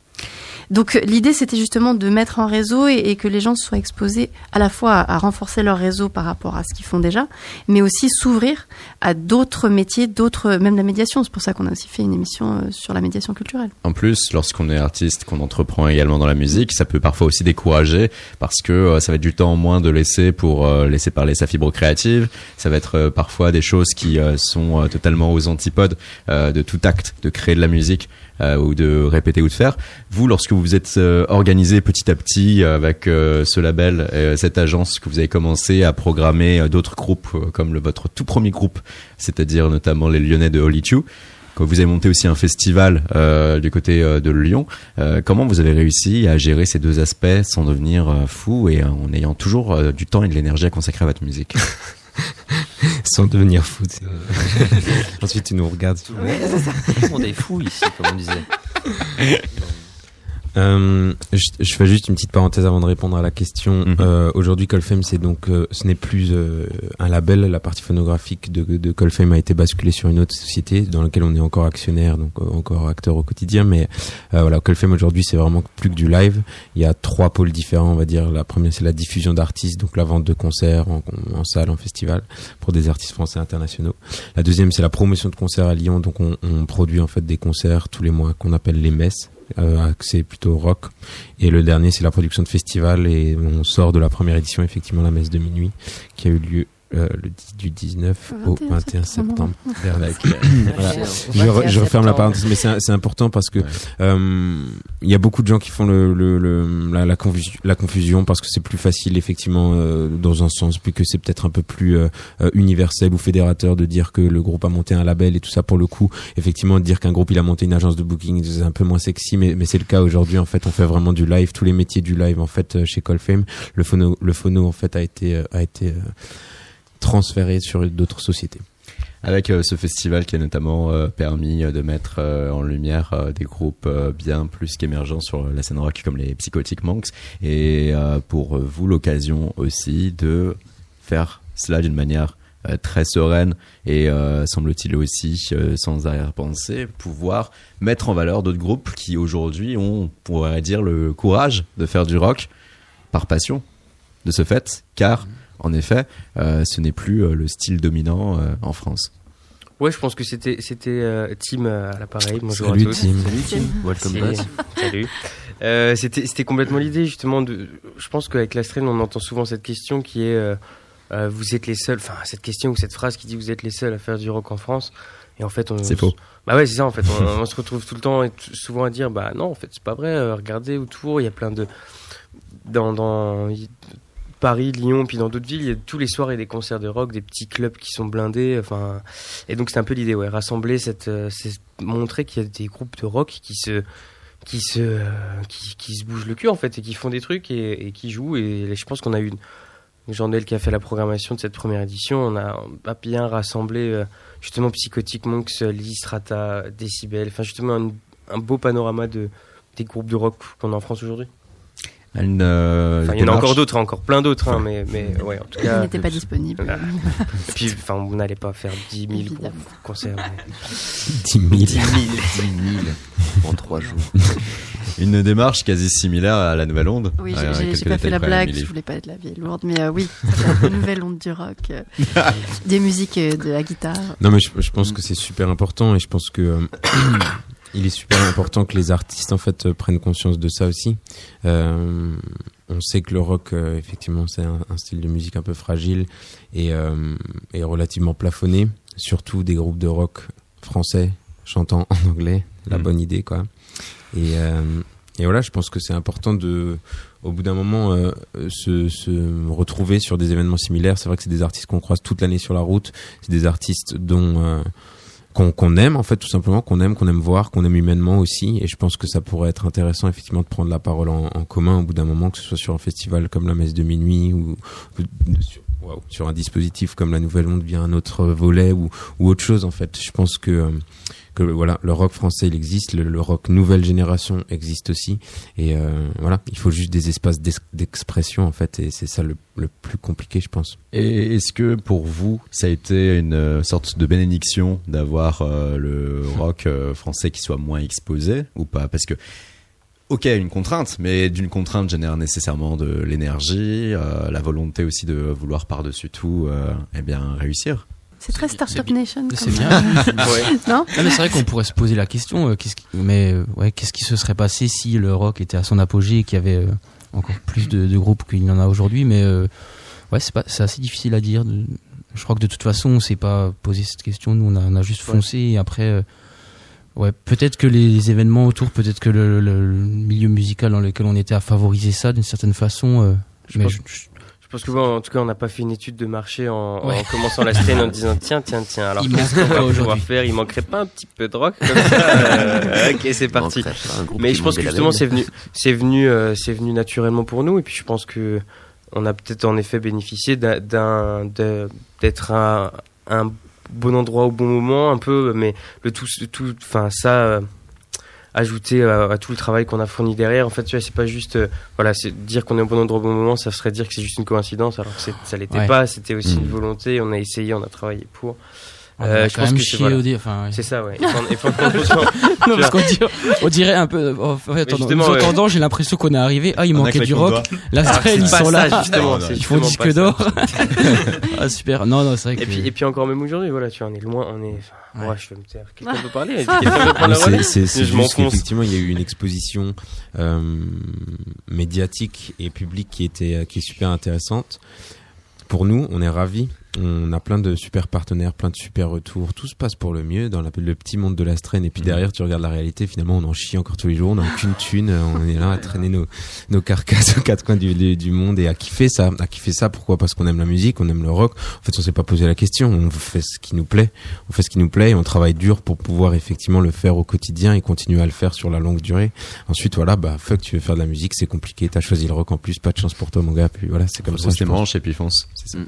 Donc euh, l'idée, c'était justement de mettre en réseau et, que les gens soient exposés à la fois à, renforcer leur réseau par rapport à ce qu'ils font déjà, mais aussi s'ouvrir à d'autres métiers, d'autres, même la médiation. C'est pour ça qu'on a aussi fait une émission euh, sur la médiation culturelle. En plus, lorsqu'on est artiste, qu'on entreprend également dans la musique, ça peut parfois aussi décourager parce que euh, ça va être du temps moins de laisser pour laisser parler sa fibre créative. Ça va être parfois des choses qui sont totalement aux antipodes de tout acte de créer de la musique ou de répéter ou de faire. Vous, lorsque vous vous êtes euh, organisé petit à petit euh, avec euh, ce label, euh, cette agence, que vous avez commencé à programmer euh, d'autres groupes euh, comme le, votre tout premier groupe, c'est-à-dire notamment les Lyonnais de Holy Two, quand vous avez monté aussi un festival euh, du côté euh, de Lyon, euh, comment vous avez réussi à gérer ces deux aspects sans devenir euh, fou et euh, en ayant toujours euh, du temps et de l'énergie à consacrer à votre musique? (laughs) Sans devenir fou (laughs) ensuite tu nous regardes. Tout le monde est fou ici, comme on disait. (laughs) Euh, je, je fais juste une petite parenthèse avant de répondre à la question. Mhm. Euh, Aujourd'hui, Colfame, c'est donc, euh, ce n'est plus euh, un label. La partie phonographique de, de Colfame a été basculée sur une autre société dans laquelle on est encore actionnaire, donc euh, encore acteur au quotidien. Mais euh, voilà, Colfame aujourd'hui, c'est vraiment plus que du live. Il y a trois pôles différents, on va dire. La première, c'est la diffusion d'artistes, donc la vente de concerts en, en salle, en festival, pour des artistes français et internationaux. La deuxième, c'est la promotion de concerts à Lyon. Donc on, on produit en fait des concerts tous les mois qu'on appelle les messes euh, accès plutôt rock. Et le dernier, c'est la production de festivals. Et on sort de la première édition, effectivement, la messe de minuit, qui a eu lieu euh, le 10 du 19 au 21 septembre. dernier. Voilà. Je, re- je referme la parenthèse, mais c'est c'est important parce que euh, il y a beaucoup de gens qui font le, le, le- la, la, confusion, la confusion parce que c'est plus facile effectivement euh, dans un sens, puis que c'est peut-être un peu plus euh, universel ou fédérateur de dire que le groupe a monté un label et tout ça. Pour le coup, effectivement, de dire qu'un groupe il a monté une agence de booking, c'est un peu moins sexy, mais, mais c'est le cas aujourd'hui. En fait, on fait vraiment du live, tous les métiers du live en fait chez Colfame. Le phono, le phono en fait a été a été euh, transféré sur d'autres sociétés. avec euh, ce festival qui a notamment euh, permis euh, de mettre en lumière des groupes bien plus qu'émergents sur la scène rock comme les Psychotic Monks et pour vous l'occasion aussi de faire cela d'une manière très sereine et semble-t-il aussi sans arrière-pensée pouvoir mettre en valeur d'autres groupes qui aujourd'hui ont on pourrait dire le courage de faire du rock par passion de ce fait car en effet euh, ce n'est plus euh, le style dominant euh, en France. Ouais, je pense que c'était c'était euh, Tim à l'appareil. Bonjour Salut, à tous. Tim. Salut Tim, welcome back. Salut. Euh, c'était c'était complètement l'idée justement de. Je pense qu'avec la strain, on entend souvent cette question qui est euh, euh, vous êtes les seuls. Enfin, cette question ou cette phrase qui dit vous êtes les seuls à faire du rock en France. Et en fait, on. C'est faux. Bah ouais, c'est ça en fait. On, (laughs) on se retrouve tout le temps et souvent à dire bah non, en fait, c'est pas vrai. regardez autour, il y a plein de dans dans Paris, Lyon, puis dans d'autres villes, tous les soirs il y a des concerts de rock, des petits clubs qui sont blindés. Enfin, et donc c'est un peu l'idée, ouais, rassembler cette, euh, c'est montrer qu'il y a des groupes de rock qui se qui se qui, se bougent le cul en fait et qui font des trucs et, qui jouent et je pense qu'on a eu Jean-Noël qui a fait la programmation de cette première édition on a, bien rassemblé euh, justement Psychotic Monks, Lee Decibel enfin justement un, un beau panorama de des groupes de rock qu'on a en France aujourd'hui Une, euh, enfin il y en a encore d'autres encore plein d'autres hein, mais mais ouais en tout Il cas n'était pas disponible. Voilà. Et puis enfin on n'allait pas faire 10 000 Évidemment. concerts mais- 10 000. 10 000 en 3 jours. (laughs) Une démarche quasi similaire à la Nouvelle Onde. Oui, Euh, j'ai- pas fait la blague, je voulais pas être la vieille lourde, mais euh, oui, la nouvelle onde du rock, euh, (laughs) des musiques euh, de la guitare. Non, mais je, je pense que c'est super important et je pense que euh, il est super important que les artistes en fait euh, prennent conscience de ça aussi. Euh, on sait que le rock, euh, effectivement, c'est un, un style de musique un peu fragile et, euh, et relativement plafonné, surtout des groupes de rock français chantant en anglais, la Mm. bonne idée quoi. Et, et voilà, je pense que c'est important de, au bout d'un moment, se, se retrouver sur des événements similaires. C'est vrai que c'est des artistes qu'on croise toute l'année sur la route. C'est des artistes dont qu'on aime en fait tout simplement, qu'on aime, qu'on aime voir, qu'on aime humainement aussi. Et je pense que ça pourrait être intéressant effectivement de prendre la parole en, commun au bout d'un moment, que ce soit sur un festival comme la Messe de minuit ou, waouh, sur un dispositif comme la Nouvelle Onde via un autre volet ou, ou autre chose en fait. Je pense que euh, que voilà, le rock français il existe, le, rock nouvelle génération existe aussi, et euh, voilà, il faut juste des espaces d'ex- d'expression en fait, et c'est ça le, le plus compliqué, je pense. Et est-ce que pour vous, ça a été une euh, sorte de bénédiction d'avoir euh, le rock français qui soit moins exposé ou pas? Parce que, ok, une contrainte, mais d'une contrainte génère nécessairement de l'énergie, euh, la volonté aussi de vouloir par-dessus tout, euh, eh bien, réussir. C'est très Startup. Nation. C'est bien. (laughs) (laughs) non Non, mais c'est vrai qu'on pourrait se poser la question, euh, qu'est-ce qui, mais euh, ouais, qu'est-ce qui se serait passé si le rock était à son apogée et qu'il y avait euh, encore plus de, de groupes qu'il y en a aujourd'hui Mais euh, ouais, c'est pas, c'est assez difficile à dire. je crois que de toute façon, on s'est pas posé cette question. Nous, on a, on a juste foncé et après, euh, ouais, peut-être que les événements autour, peut-être que le, le- le milieu musical dans lequel on était a favorisé ça d'une certaine façon. euh, Je mais pense- je- je- Je pense que bon, en tout cas, on n'a pas fait une étude de marché en, Ouais. en commençant la scène en (laughs) disant tiens, tiens, tiens. Alors qu'est-ce qu'on va pouvoir aujourd'hui. faire? Il manquerait pas un petit peu de rock comme ça? (laughs) Euh, Ok, c'est parti. Un Mais je pense que justement, c'est venu, (laughs) c'est venu, euh, c'est venu naturellement pour nous. Et puis, je pense que on a peut-être en effet bénéficié d'un- d'être à un bon endroit au bon moment, un peu. Mais le tout, tout, enfin ça. euh, ajouté à, à tout le travail qu'on a fourni derrière. En fait, tu vois, c'est pas juste, euh, voilà, c'est dire qu'on est au bon endroit au bon moment, ça serait dire que c'est juste une coïncidence, alors que ça l'était Ouais. pas. C'était aussi Mm. une volonté. On a essayé, on a travaillé pour. Euh, je pense que c'est voilà. enfin, ouais. C'est ça, ouais. Et fran- et franchement, Non, parce qu'on dirait, on dirait un peu. En fait, en ouais. j'ai l'impression qu'on est arrivé. Ah, il On manquait du rock. La Strain, c'est ils pas sont là. justement, (laughs) Non, c'est Ils font disque d'or. (laughs) ah, super. Non, non, c'est vrai que. Et puis, et puis encore même aujourd'hui, voilà, tu vois, on est loin, on est. ouais, je vais me taire. Quelqu'un peut parler relais c'est- juste qu'effectivement il y a eu une exposition euh, médiatique et publique qui était euh, qui est super intéressante. Pour nous, on est ravis. On a plein de super partenaires, plein de super retours. Tout se passe pour le mieux dans la- le petit monde de la strain. Et puis derrière, tu regardes la réalité. Finalement, on en chie encore tous les jours. On n'a aucune thune. On est là à traîner nos, nos carcasses aux quatre coins du, du, du monde et à kiffer ça. À kiffer ça. Pourquoi? Parce qu'on aime la musique, on aime le rock. En fait, on s'est pas posé la question. On fait ce qui nous plaît. On fait ce qui nous plaît et on travaille dur pour pouvoir effectivement le faire au quotidien et continuer à le faire sur la longue durée. Ensuite, voilà, bah fuck, tu veux faire de la musique, c'est compliqué. T'as choisi le rock en plus, pas de chance pour toi, mon gars. Puis voilà, c'est comme ça. Tes manches et puis fonce. C'est ça. Mm.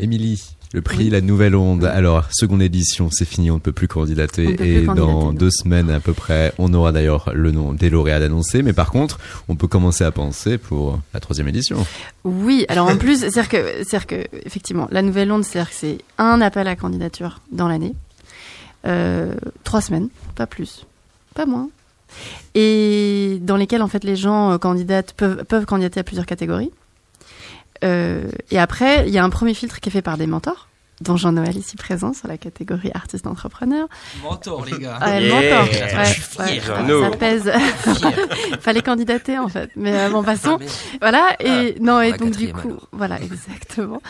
Émilie, Le prix La Nouvelle Onde. Alors, seconde édition, c'est fini, on ne peut plus candidater. Peut et plus dans deux semaines à peu près, on aura d'ailleurs le nom des lauréats d'annoncer. Mais par contre, on peut commencer à penser pour la troisième édition. Oui, alors en plus, c'est-à-dire que, c'est-à-dire que, effectivement, la nouvelle onde, c'est-à-dire que c'est un appel à candidature dans l'année, euh, trois semaines, pas plus, pas moins, et dans lesquels en fait les gens euh, candidatent peuvent peuvent candidater à plusieurs catégories. Euh, et après, il y a un premier filtre qui est fait par des mentors, dont Jean-Noël ici présent sur la catégorie artiste entrepreneur. Mentor, les gars. Ah, le Yeah. mentor, Je ouais, suis ouais, fier, Jeannot. ça pèse. (laughs) Fallait candidater en fait, mais euh, bon passons. Ah, mais- Voilà et non et donc du coup alors. voilà exactement.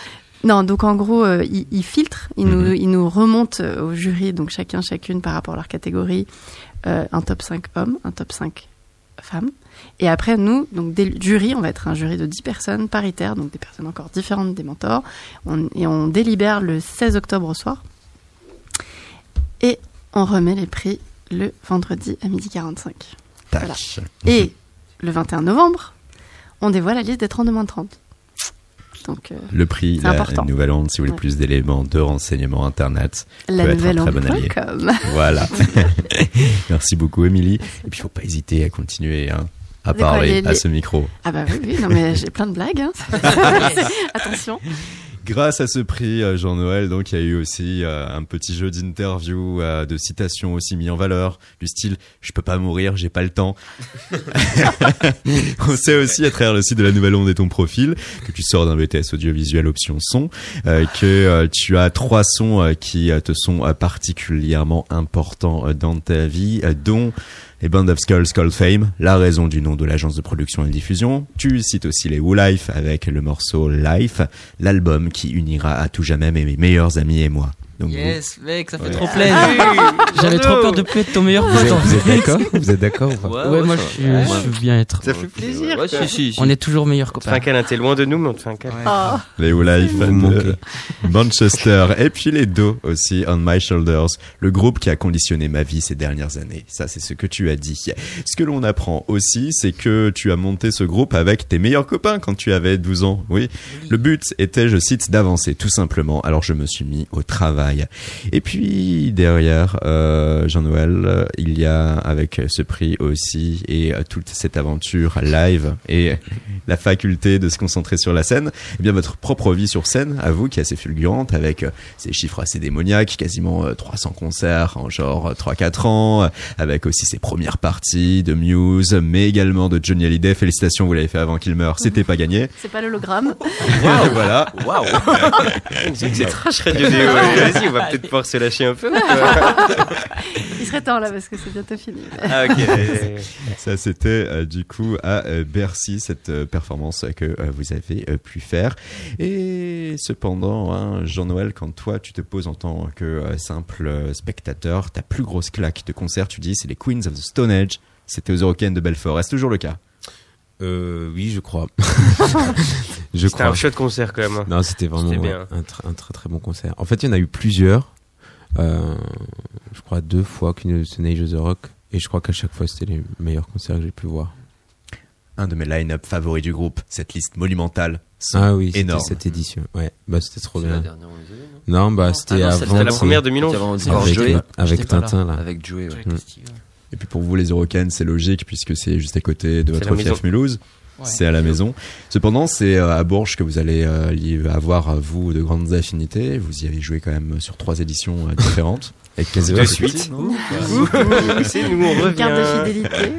Non donc en gros euh, ils, ils filtrent, ils nous Mhm. ils nous remontent euh, au jury donc chacun chacune par rapport à leur catégorie euh, un top 5 hommes, un top 5 femmes et après nous donc des jury on va être un jury de 10 personnes paritaires donc des personnes encore différentes des mentors On- et on délibère le 16 octobre au soir et on remet les prix le vendredi à midi 45. Tac. Voilà. Et le 21 novembre, on dévoile la liste des 32 moins de 30. Donc, euh, Le prix La important. Nouvelle Onde, si vous voulez Ouais. plus d'éléments de renseignement internet. la peut être un nouvelle très bon allié. onde.com. Voilà. (laughs) (laughs) Merci beaucoup, Émilie. Et puis, il faut pas hésiter à continuer hein, à De quoi, parler les- à ce micro. Ah bah oui, oui, non mais j'ai plein de blagues. Hein. (laughs) (laughs) Attention. Grâce à ce prix euh, Jean-Noël, donc il y a eu aussi euh, un petit jeu d'interview, euh, de citations aussi mis en valeur, du style "Je peux pas mourir, j'ai pas le temps". (laughs) On sait aussi à travers le site de la Nouvelle Onde et ton profil que tu sors d'un BTS audiovisuel option son, euh, que tu as trois sons qui te sont particulièrement importants dans ta vie, dont les Band of Skulls Called Fame, la raison du nom de l'agence de production et de diffusion. Tu cites aussi les Woo Life avec le morceau Life, l'album qui unira à tout jamais mes meilleurs amis et moi. Donc Yes, mec, ça fait Ouais. trop plaisir. J'avais trop peur de plus être ton meilleur Vous pote. vous êtes d'accord Vous êtes d'accord ou pas Ouais, moi je suis, Ouais. je veux bien être. Ça fait plaisir. Ouais, quoi. si, si, si. On est toujours meilleurs copains. câlin, t'es loin de nous, mais on te fait un câlin. Oh. vous, les Life de manquez. Manchester et puis les Do aussi On My Shoulders, le groupe qui a conditionné ma vie ces dernières années. Ça c'est ce que tu as dit. Ce que l'on apprend aussi, c'est que tu as monté ce groupe avec tes meilleurs copains quand tu avais 12 ans. Oui. Le but était, je cite, d'avancer tout simplement. Alors je me suis mis au travail. Et puis derrière, euh, Jean-Noël, il y a avec ce prix aussi et euh, toute cette aventure live et (laughs) la faculté de se concentrer sur la scène, eh bien votre propre vie sur scène, à vous, qui est assez fulgurante, avec euh, ces chiffres assez démoniaques, quasiment euh, 300 concerts en genre euh, 3-4 ans, avec aussi ses premières parties de Muse, mais également de Johnny Hallyday. Félicitations, vous l'avez fait avant qu'il meure, c'était pas gagné. C'est pas l'hologramme. Et voilà. Waouh (laughs) C'est trash Radio. Vas-y, on va (laughs) peut-être pouvoir se lâcher un peu. (laughs) Il serait temps là parce que c'est bientôt fini. Ah ok. Ça, c'était euh, du coup à euh, Bercy, cette euh, performance que euh, vous avez euh, pu faire. Et cependant, hein, Jean-Noël, quand toi, tu te poses en tant que euh, simple euh, spectateur, ta plus grosse claque de concert, tu dis, c'est les Queens of the Stone Age. C'était aux Eurocaines de Belfort. Est-ce toujours le cas? Euh, Oui, je crois. (laughs) je C'était un chouette concert quand même. hein. Non, c'était vraiment C'était ouais, bien. un, tr- un très très bon concert. En fait, il y en a eu plusieurs. Euh, je crois deux fois qu'une Stone Age of the Rock. Et je crois qu'à chaque fois, c'était les meilleurs concerts que j'ai pu voir. Un de mes line-up favoris du groupe. Cette liste monumentale. Ah oui, c'était énorme. cette édition. Ouais, bah c'était trop C'est la bien. dernière, on les avait, non? Non, bah c'était Ah non, avant. c'était C'était la première de Milan. C'était avant C'est encore avec, Joey. avec là. Tintin là. Avec Joey, ouais. Mm. Et puis pour vous, les Eurocaines, c'est logique puisque c'est juste à côté de votre fief Mulhouse. Ouais. C'est à la maison. Cependant, c'est euh, à Bourges que vous allez euh, y avoir, euh, vous, de grandes affinités. Vous y avez joué quand même sur trois éditions différentes. (laughs) Avec les De suite. (laughs) C'est nous, on Carte de fidélité.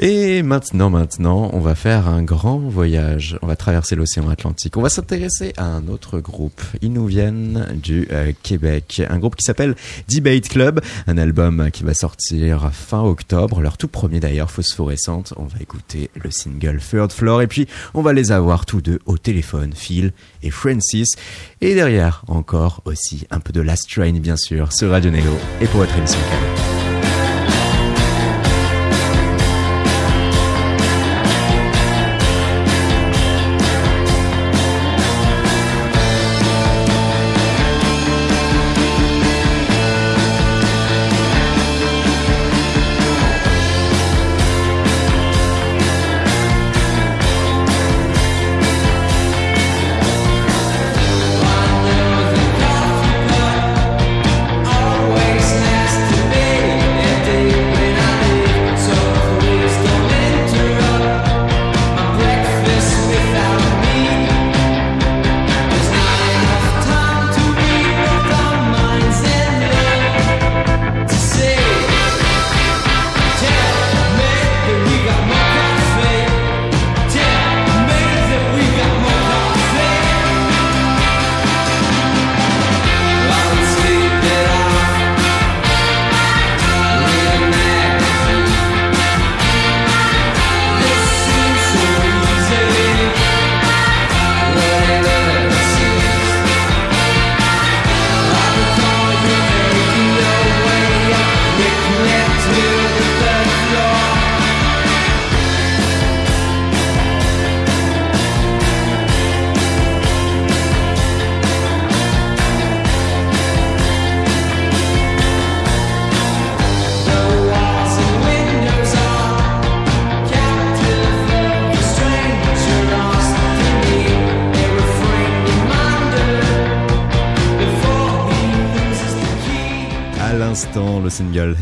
Et maintenant, maintenant, on va faire un grand voyage. On va traverser l'océan Atlantique. On va s'intéresser à un autre groupe. Ils nous viennent du euh, Québec. Un groupe qui s'appelle Debate Club. Un album qui va sortir fin octobre. Leur tout premier d'ailleurs, Phosphorescente. On va écouter le single Third Floor. Et puis, on va les avoir tous deux au téléphone. Phil et Francis. Et derrière, encore aussi un peu de Last Train, bien sûr, sur Radio Néo. Et pour votre émission.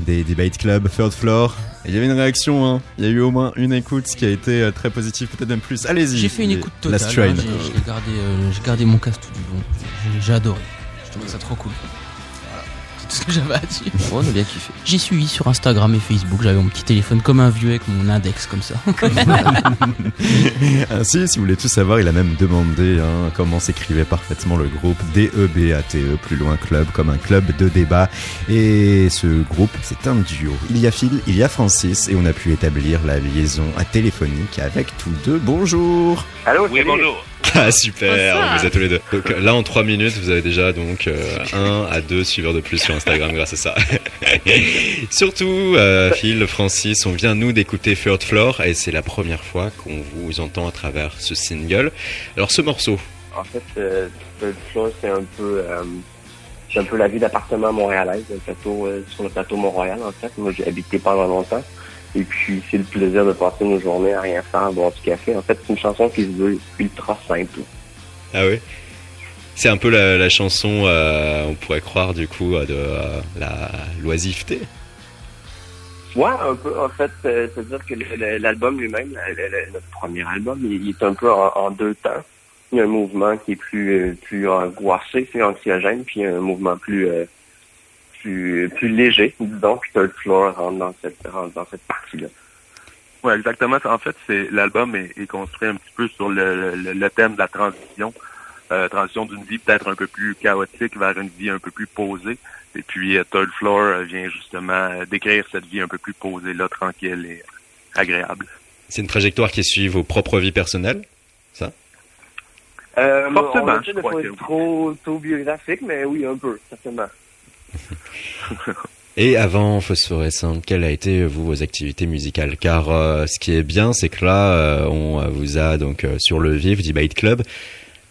Des Debate Club, Third Floor. Il y avait une réaction, hein. il y a eu au moins une écoute qui a été euh, très positive, peut-être même plus. Allez-y. J'ai fait une écoute totale. Last Train. j'ai j'ai gardé, euh, j'ai gardé mon casque tout du long. J'ai- J'ai adoré. Je trouvais ça trop cool. Voilà. C'est tout ce que j'avais à dire. on a bien kiffé. J'ai suivi sur Instagram et Facebook. J'avais mon petit téléphone comme un vieux avec mon index comme ça. (laughs) Ainsi, si vous voulez tout savoir, il a même demandé hein, comment s'écrivait parfaitement le groupe D-E-B-A-T-E, E, plus loin club, comme un club de débat. Et ce groupe, c'est un duo. Il y a Phil, il y a Francis, et on a pu établir la liaison à téléphonique avec tous deux. Bonjour Allô, oui, bonjour. (laughs) Ah super, Bonsoir. vous êtes tous les deux. Donc là en 3 minutes, vous avez déjà donc euh, un à deux suiveurs de plus sur Instagram grâce à ça. (laughs) Surtout euh, Phil, Francis, on vient nous d'écouter Third Floor et c'est la première fois qu'on vous entend à travers ce single. Alors ce morceau, En fait, euh, Third Floor, c'est un peu, euh, c'est un peu la vie d'appartement montréalaise, le plateau, euh, sur le plateau Mont-Royal, en fait. Moi, j'ai habité pendant longtemps. Et puis, c'est le plaisir de passer nos journées à rien faire, à boire du café. En fait, c'est une chanson qui se veut ultra simple. ah oui c'est un peu la, la chanson, euh, on pourrait croire du coup, euh, de euh, la loisiveté. Ouais, un peu. En fait, euh, c'est-à-dire que l'album lui-même, notre premier album, il, il est un peu en, en deux temps. Il y a un mouvement qui est plus plus angoissé, plus anxiogène, puis un mouvement plus plus plus léger, disons. Puis Third Floor rentre dans cette rentre dans cette partie-là. Oui, exactement. En fait, c'est l'album est, est construit un petit peu sur le, le, le thème de la transition, euh, transition d'une vie peut-être un peu plus chaotique vers une vie un peu plus posée. Et puis euh, Third Floor euh, vient justement décrire cette vie un peu plus posée, là, tranquille et agréable. C'est une trajectoire qui suit vos propres vies personnelles, ça? Euh, Forcément, on va je crois pas que être oui. trop, trop biographique, mais oui, un peu, certainement. (laughs) Et avant Phosphorescente, quelles a été vous vos activités musicales Car euh, ce qui est bien, c'est que là, euh, on vous a donc euh, sur le vif d'E-Bite Club,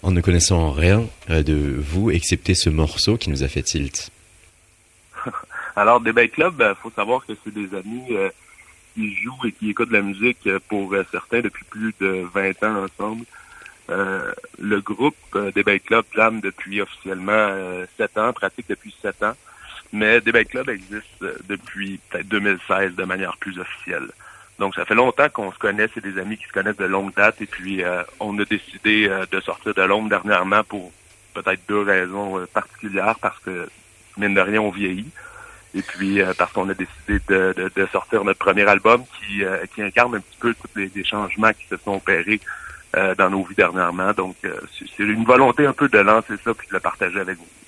en ne connaissant rien de vous, excepté ce morceau qui nous a fait tilt. (laughs) Alors, Debate Club, il faut savoir que c'est des amis euh, qui jouent et qui écoutent la musique pour certains depuis plus de 20 ans ensemble. Le groupe euh, Debate Club jam depuis officiellement euh, 7 ans, pratique depuis 7 ans, mais Debate Club existe euh, depuis peut-être 2016 de manière plus officielle. Donc ça fait longtemps qu'on se connaît, c'est des amis qui se connaissent de longue date et puis euh, on a décidé euh, de sortir de l'ombre dernièrement pour peut-être deux raisons euh, particulières parce que mine de rien on vieillit et puis parce qu'on a décidé de, de, de sortir notre premier album qui, qui incarne un petit peu tous les, les changements qui se sont opérés dans nos vies dernièrement. Donc c'est une volonté un peu de lancer ça puis de le partager avec vous.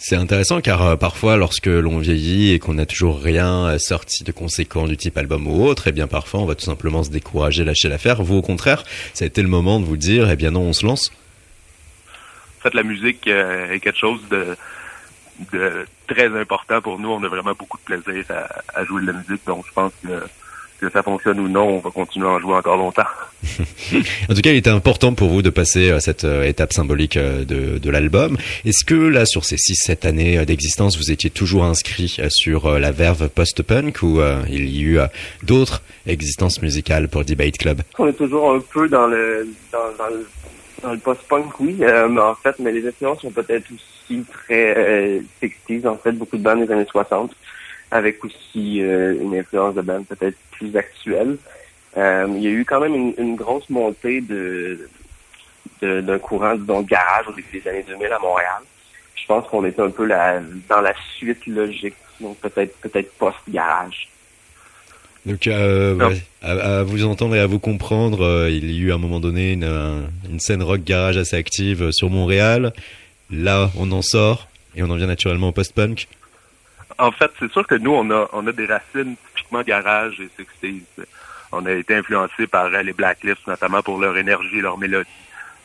C'est intéressant car euh, parfois, lorsque l'on vieillit et qu'on n'a toujours rien euh, sorti de conséquent du type album ou autre, eh bien parfois on va tout simplement se décourager, lâcher l'affaire. Vous, au contraire, ça a été le moment de vous dire, eh bien non, on se lance. En fait, la musique euh, est quelque chose de, de très important pour nous. On a vraiment beaucoup de plaisir à, à jouer de la musique. Donc, je pense que que ça fonctionne ou non, on va continuer à en jouer encore longtemps. (laughs) En tout cas, il était important pour vous de passer à cette euh, étape symbolique euh, de, de l'album. Est-ce que là, sur ces 6-7 années euh, d'existence, vous étiez toujours inscrit euh, sur euh, la verve post-punk ou euh, il y a eu euh, d'autres existences musicales pour Debate Club? On est toujours un peu dans le dans, dans le, dans le post-punk, oui, euh, mais en fait, mais les influences sont peut-être aussi très euh, 60s, en fait, beaucoup de bandes des années 60, avec aussi euh, une influence de bandes peut-être plus actuelle. Euh, il y a eu quand même une, une grosse montée de d'un courant, disons, de garage au début des années 2000 à Montréal. Je pense qu'on est un peu la, dans la suite logique, donc peut-être peut-être post-garage. Donc, euh, ouais, à, à vous entendre et à vous comprendre, euh, il y a eu à un moment donné une, une scène rock garage assez active sur Montréal. Là, on en sort et on en vient naturellement au post-punk. En fait, c'est sûr que nous, on a, on a des racines typiquement garage et 60s. On a été influencés par euh, les Blacklists, notamment pour leur énergie, leur mélodie.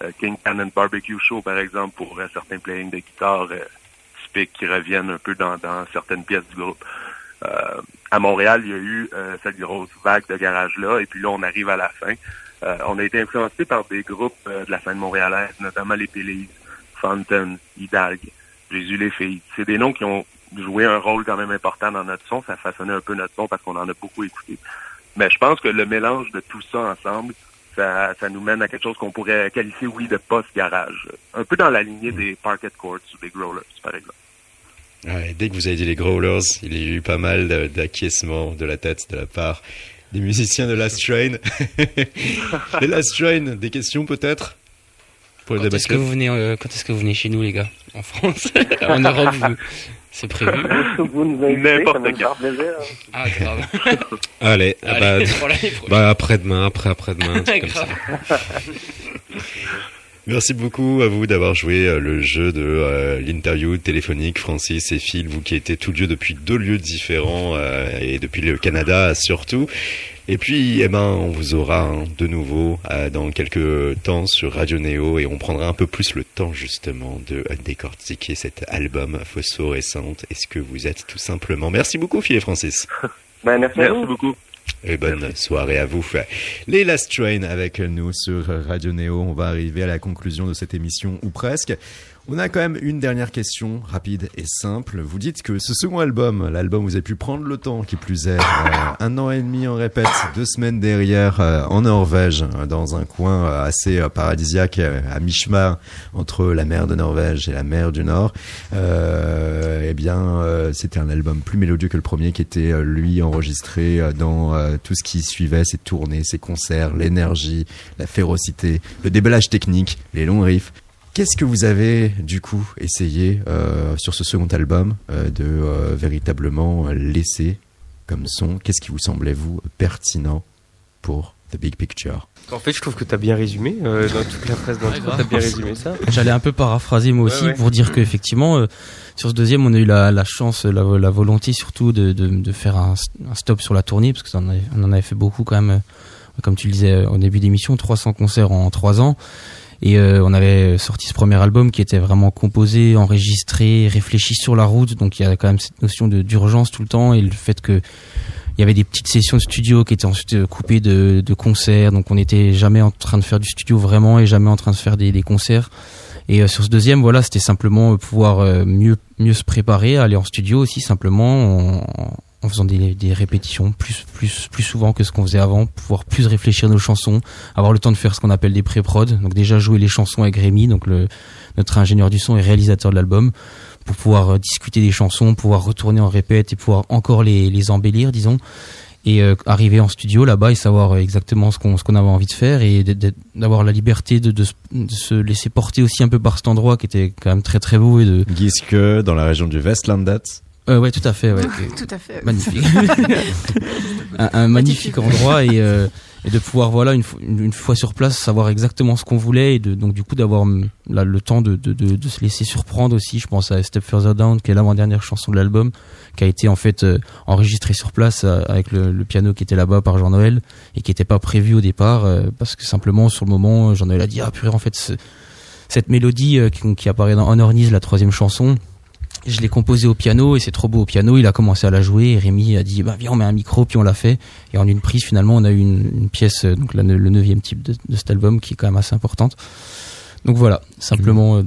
Euh, King Cannon Barbecue Show, par exemple, pour euh, certains playings de guitare typiques qui reviennent un peu dans, dans certaines pièces du groupe. Euh, à Montréal, il y a eu euh, cette grosse vague de garage-là, et puis là, on arrive à la fin. Euh, on a été influencé par des groupes de la scène montréalaise, notamment les Pélis, Fountain, Hidalgue, Jésus les filles. C'est des noms qui ont joué un rôle quand même important dans notre son. Ça façonnait un peu notre son parce qu'on en a beaucoup écouté. Mais je pense que le mélange de tout ça ensemble, ça, ça nous mène à quelque chose qu'on pourrait qualifier, oui, de post-garage. Un peu dans la lignée des Parquet Courts ou des Growlers, par exemple. Ouais, dès que vous avez dit les Growlers, il y a eu pas mal d'acquiescements de la tête de la part des musiciens de Last Train. (laughs) les Last Train, des questions peut-être pour le Quand débat est-ce que vous venez, euh, quand est-ce que vous venez chez nous, les gars En France? (laughs) En Europe, vous- c'est prévu (laughs) Vous N'importe quand. plaisir. Ah, grave. (laughs) Allez, bah, Allez, prochaine. bah après-demain, après (laughs) Merci beaucoup à vous d'avoir joué euh, le jeu de euh, l'interview téléphonique, Francis et Phil, vous qui étiez tous lieux depuis deux lieux différents euh, et depuis le Canada surtout. Et puis, eh ben, on vous aura hein, de nouveau euh, dans quelques temps sur Radio Néo et on prendra un peu plus le temps justement de décortiquer cet album phosphorescente. Est-ce que vous êtes tout simplement Merci beaucoup, Phil et Francis. (laughs) Ben, merci, beaucoup. Et bonne soirée à vous. Les Last Train avec nous sur Radio Néo. On va arriver à la conclusion de cette émission ou presque. On a quand même une dernière question rapide et simple. Vous dites que ce second album, l'album où vous avez pu prendre le temps, qui plus est, euh, un an et demi en répète, deux semaines derrière euh, en Norvège, euh, dans un coin assez paradisiaque, à mi-chemin entre la mer de Norvège et la mer du Nord. Eh bien, c'était un album plus mélodieux que le premier, qui était lui enregistré dans tout ce qui suivait, ses tournées, ses concerts, l'énergie, la férocité, le déballage technique, les longs riffs. Qu'est-ce que vous avez du coup essayé euh, sur ce second album euh, de euh, véritablement laisser comme son? Qu'est-ce qui vous semblait vous pertinent pour The Big Picture? En fait, je trouve que t'as bien résumé euh, dans toute la presse d'intro, grave. t'as bien résumé ça. J'allais un peu paraphraser moi aussi Ouais, ouais. pour dire qu'effectivement, euh, sur ce deuxième, on a eu la, la chance, la, la volonté surtout de, de, de faire un, un stop sur la tournée, parce qu'on on en avait fait beaucoup quand même, euh, comme tu le disais euh, au début d'émission, 300 concerts en 3 ans. Et euh, on avait sorti ce premier album qui était vraiment composé, enregistré, réfléchi sur la route. Donc il y a quand même cette notion d'urgence tout le temps et le fait que il y avait des petites sessions de studio qui étaient ensuite euh, coupées de, de concerts. Donc on n'était jamais en train de faire du studio vraiment et jamais en train de faire des, des concerts. Et euh, sur ce deuxième, voilà, c'était simplement euh, pouvoir euh, mieux mieux se préparer, aller en studio aussi simplement en, en faisant des, des répétitions plus plus plus souvent que ce qu'on faisait avant, pouvoir plus réfléchir nos chansons, avoir le temps de faire ce qu'on appelle des pré-prod. Donc déjà jouer les chansons avec Rémi, donc notre ingénieur du son et réalisateur de l'album, pour pouvoir euh, discuter des chansons, pouvoir retourner en répète et pouvoir encore les embellir, disons et euh, arriver en studio là-bas et savoir euh, exactement ce qu'on ce qu'on avait envie de faire et d'avoir la liberté de, de, se- de se laisser porter aussi un peu par cet endroit qui était quand même très très beau et de Giske, dans la région du Westlandet. Euh, ouais tout à fait ouais. (laughs) Tout à fait. magnifique. (laughs) Un, un magnifique endroit et, euh, et de pouvoir voilà une, fo- une, une fois sur place savoir exactement ce qu'on voulait et de, donc du coup d'avoir hum, le temps de, de, de, de se laisser surprendre aussi. Je pense à Step Further Down qui est l'avant-dernière chanson de l'album qui a été en fait euh, enregistrée sur place euh, avec le, le piano qui était là-bas par Jean-Noël et qui n'était pas prévu au départ parce que simplement sur le moment Jean-Noël a dit ah purée en fait ce- cette mélodie qui, qui apparaît dans Honor Knees, la troisième chanson je l'ai composé au piano et c'est trop beau au piano. Il a commencé à la jouer et Rémi a dit bah viens on met un micro puis on l'a fait et en une prise finalement on a eu une, une pièce euh, donc le neuvième type de, de cet album qui est quand même assez importante. Donc voilà simplement euh,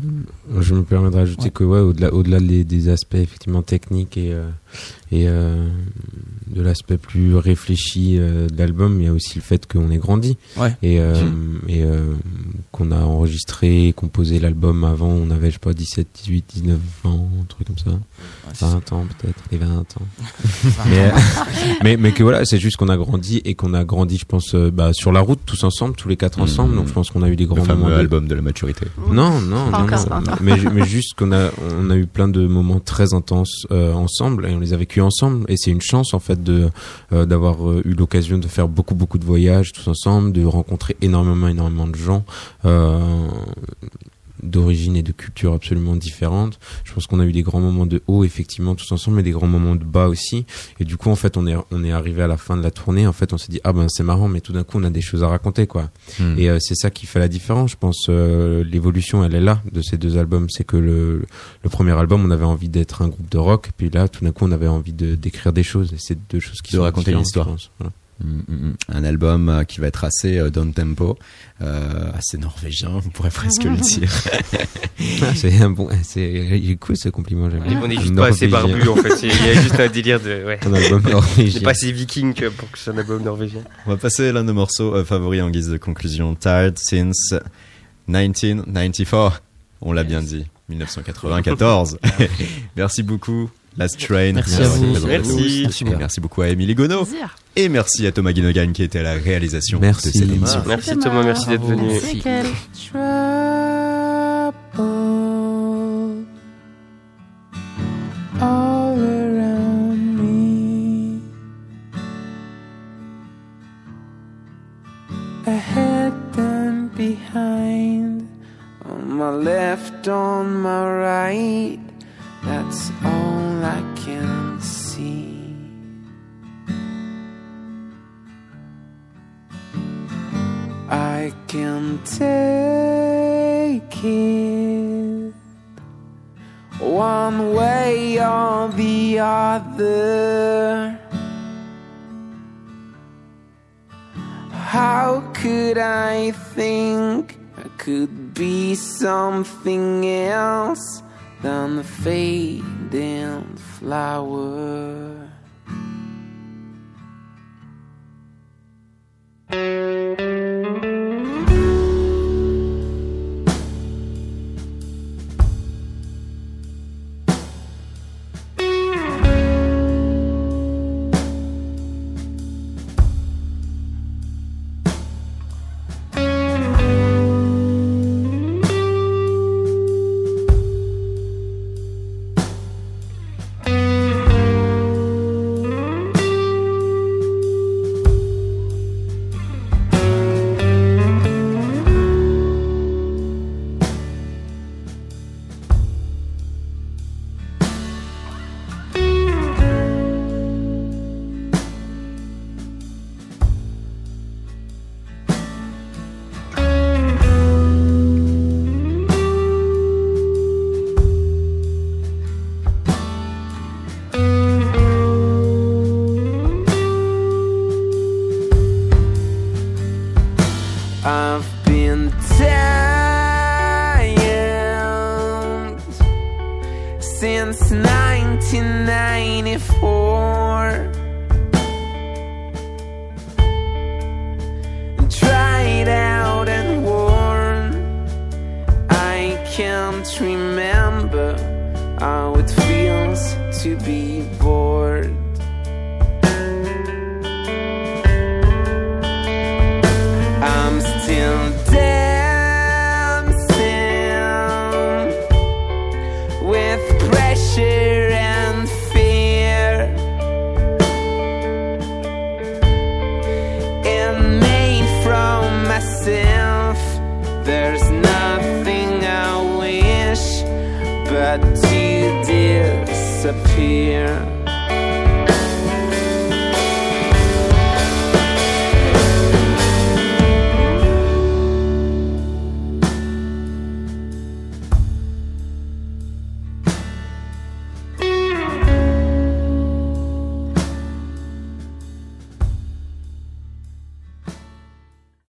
Je me permets de rajouter Ouais. que ouais, au-delà, au-delà des, des aspects effectivement techniques et euh, et euh, de l'aspect plus réfléchi euh, de l'album, il y a aussi le fait qu'on ait grandi Ouais. et euh, et euh, qu'on a enregistré, et composé l'album avant, on avait je sais pas 17, 18, 19 ans, un truc comme ça, c'est- 20 ans peut-être, les 20 ans. (laughs) mais, mais mais que voilà, c'est juste qu'on a grandi et qu'on a grandi, je pense, euh, bah, sur la route tous ensemble, tous les quatre ensemble. Mhm. Donc je pense qu'on a eu des Le grands moments. fameux de- album de la maturité. non, non, Pas non, encore, non. (laughs) Mais, mais juste qu'on a, on a eu plein de moments très intenses euh, ensemble et on les a vécus ensemble. Et c'est une chance en fait de euh, d'avoir euh, eu l'occasion de faire beaucoup beaucoup de voyages tous ensemble, de rencontrer énormément énormément de gens. Euh, d'origine et de culture absolument différentes. Je pense qu'on a eu des grands moments de haut effectivement tous ensemble, mais des grands moments de bas aussi. Et du coup, en fait, on est on est arrivé à la fin de la tournée. En fait, on s'est dit ah ben c'est marrant, mais tout d'un coup, on a des choses à raconter quoi. Hmm. Et euh, c'est ça qui fait la différence. Je pense euh, l'évolution, elle est là de ces deux albums. C'est que le le premier album, on avait envie d'être un groupe de rock, puis là, tout d'un coup, on avait envie de d'écrire des choses. Et c'est deux choses qui De sont raconter une différentes, histoire. je pense. Voilà. Mm, mm, mm. Un album euh, qui va être assez euh, down tempo, euh, assez norvégien, on pourrait (laughs) presque le dire. Ah, c'est un bon, c'est cool ce compliment. j'aime bien. On est Un juste pas assez barbu en fait, il y a (laughs) juste un délire de. Ouais. Un album On norvégien. pas assez viking que pour que ce soit un album norvégien. On va passer l'un de nos morceaux euh, favoris en guise de conclusion. Tired since 1994. On l'a bien dit. 1994. (laughs) merci beaucoup. Last Train. Merci à vous. Merci. Merci. Et merci beaucoup à Émilie Gonneau. Et merci à Thomas Guinogan qui était à la réalisation Merci. de cette émission. Merci Thomas, merci d'être venu. Merci, all around me. Ahead and behind, on my left, on my right, that's all other. How could I think I could be something else than the fading flower?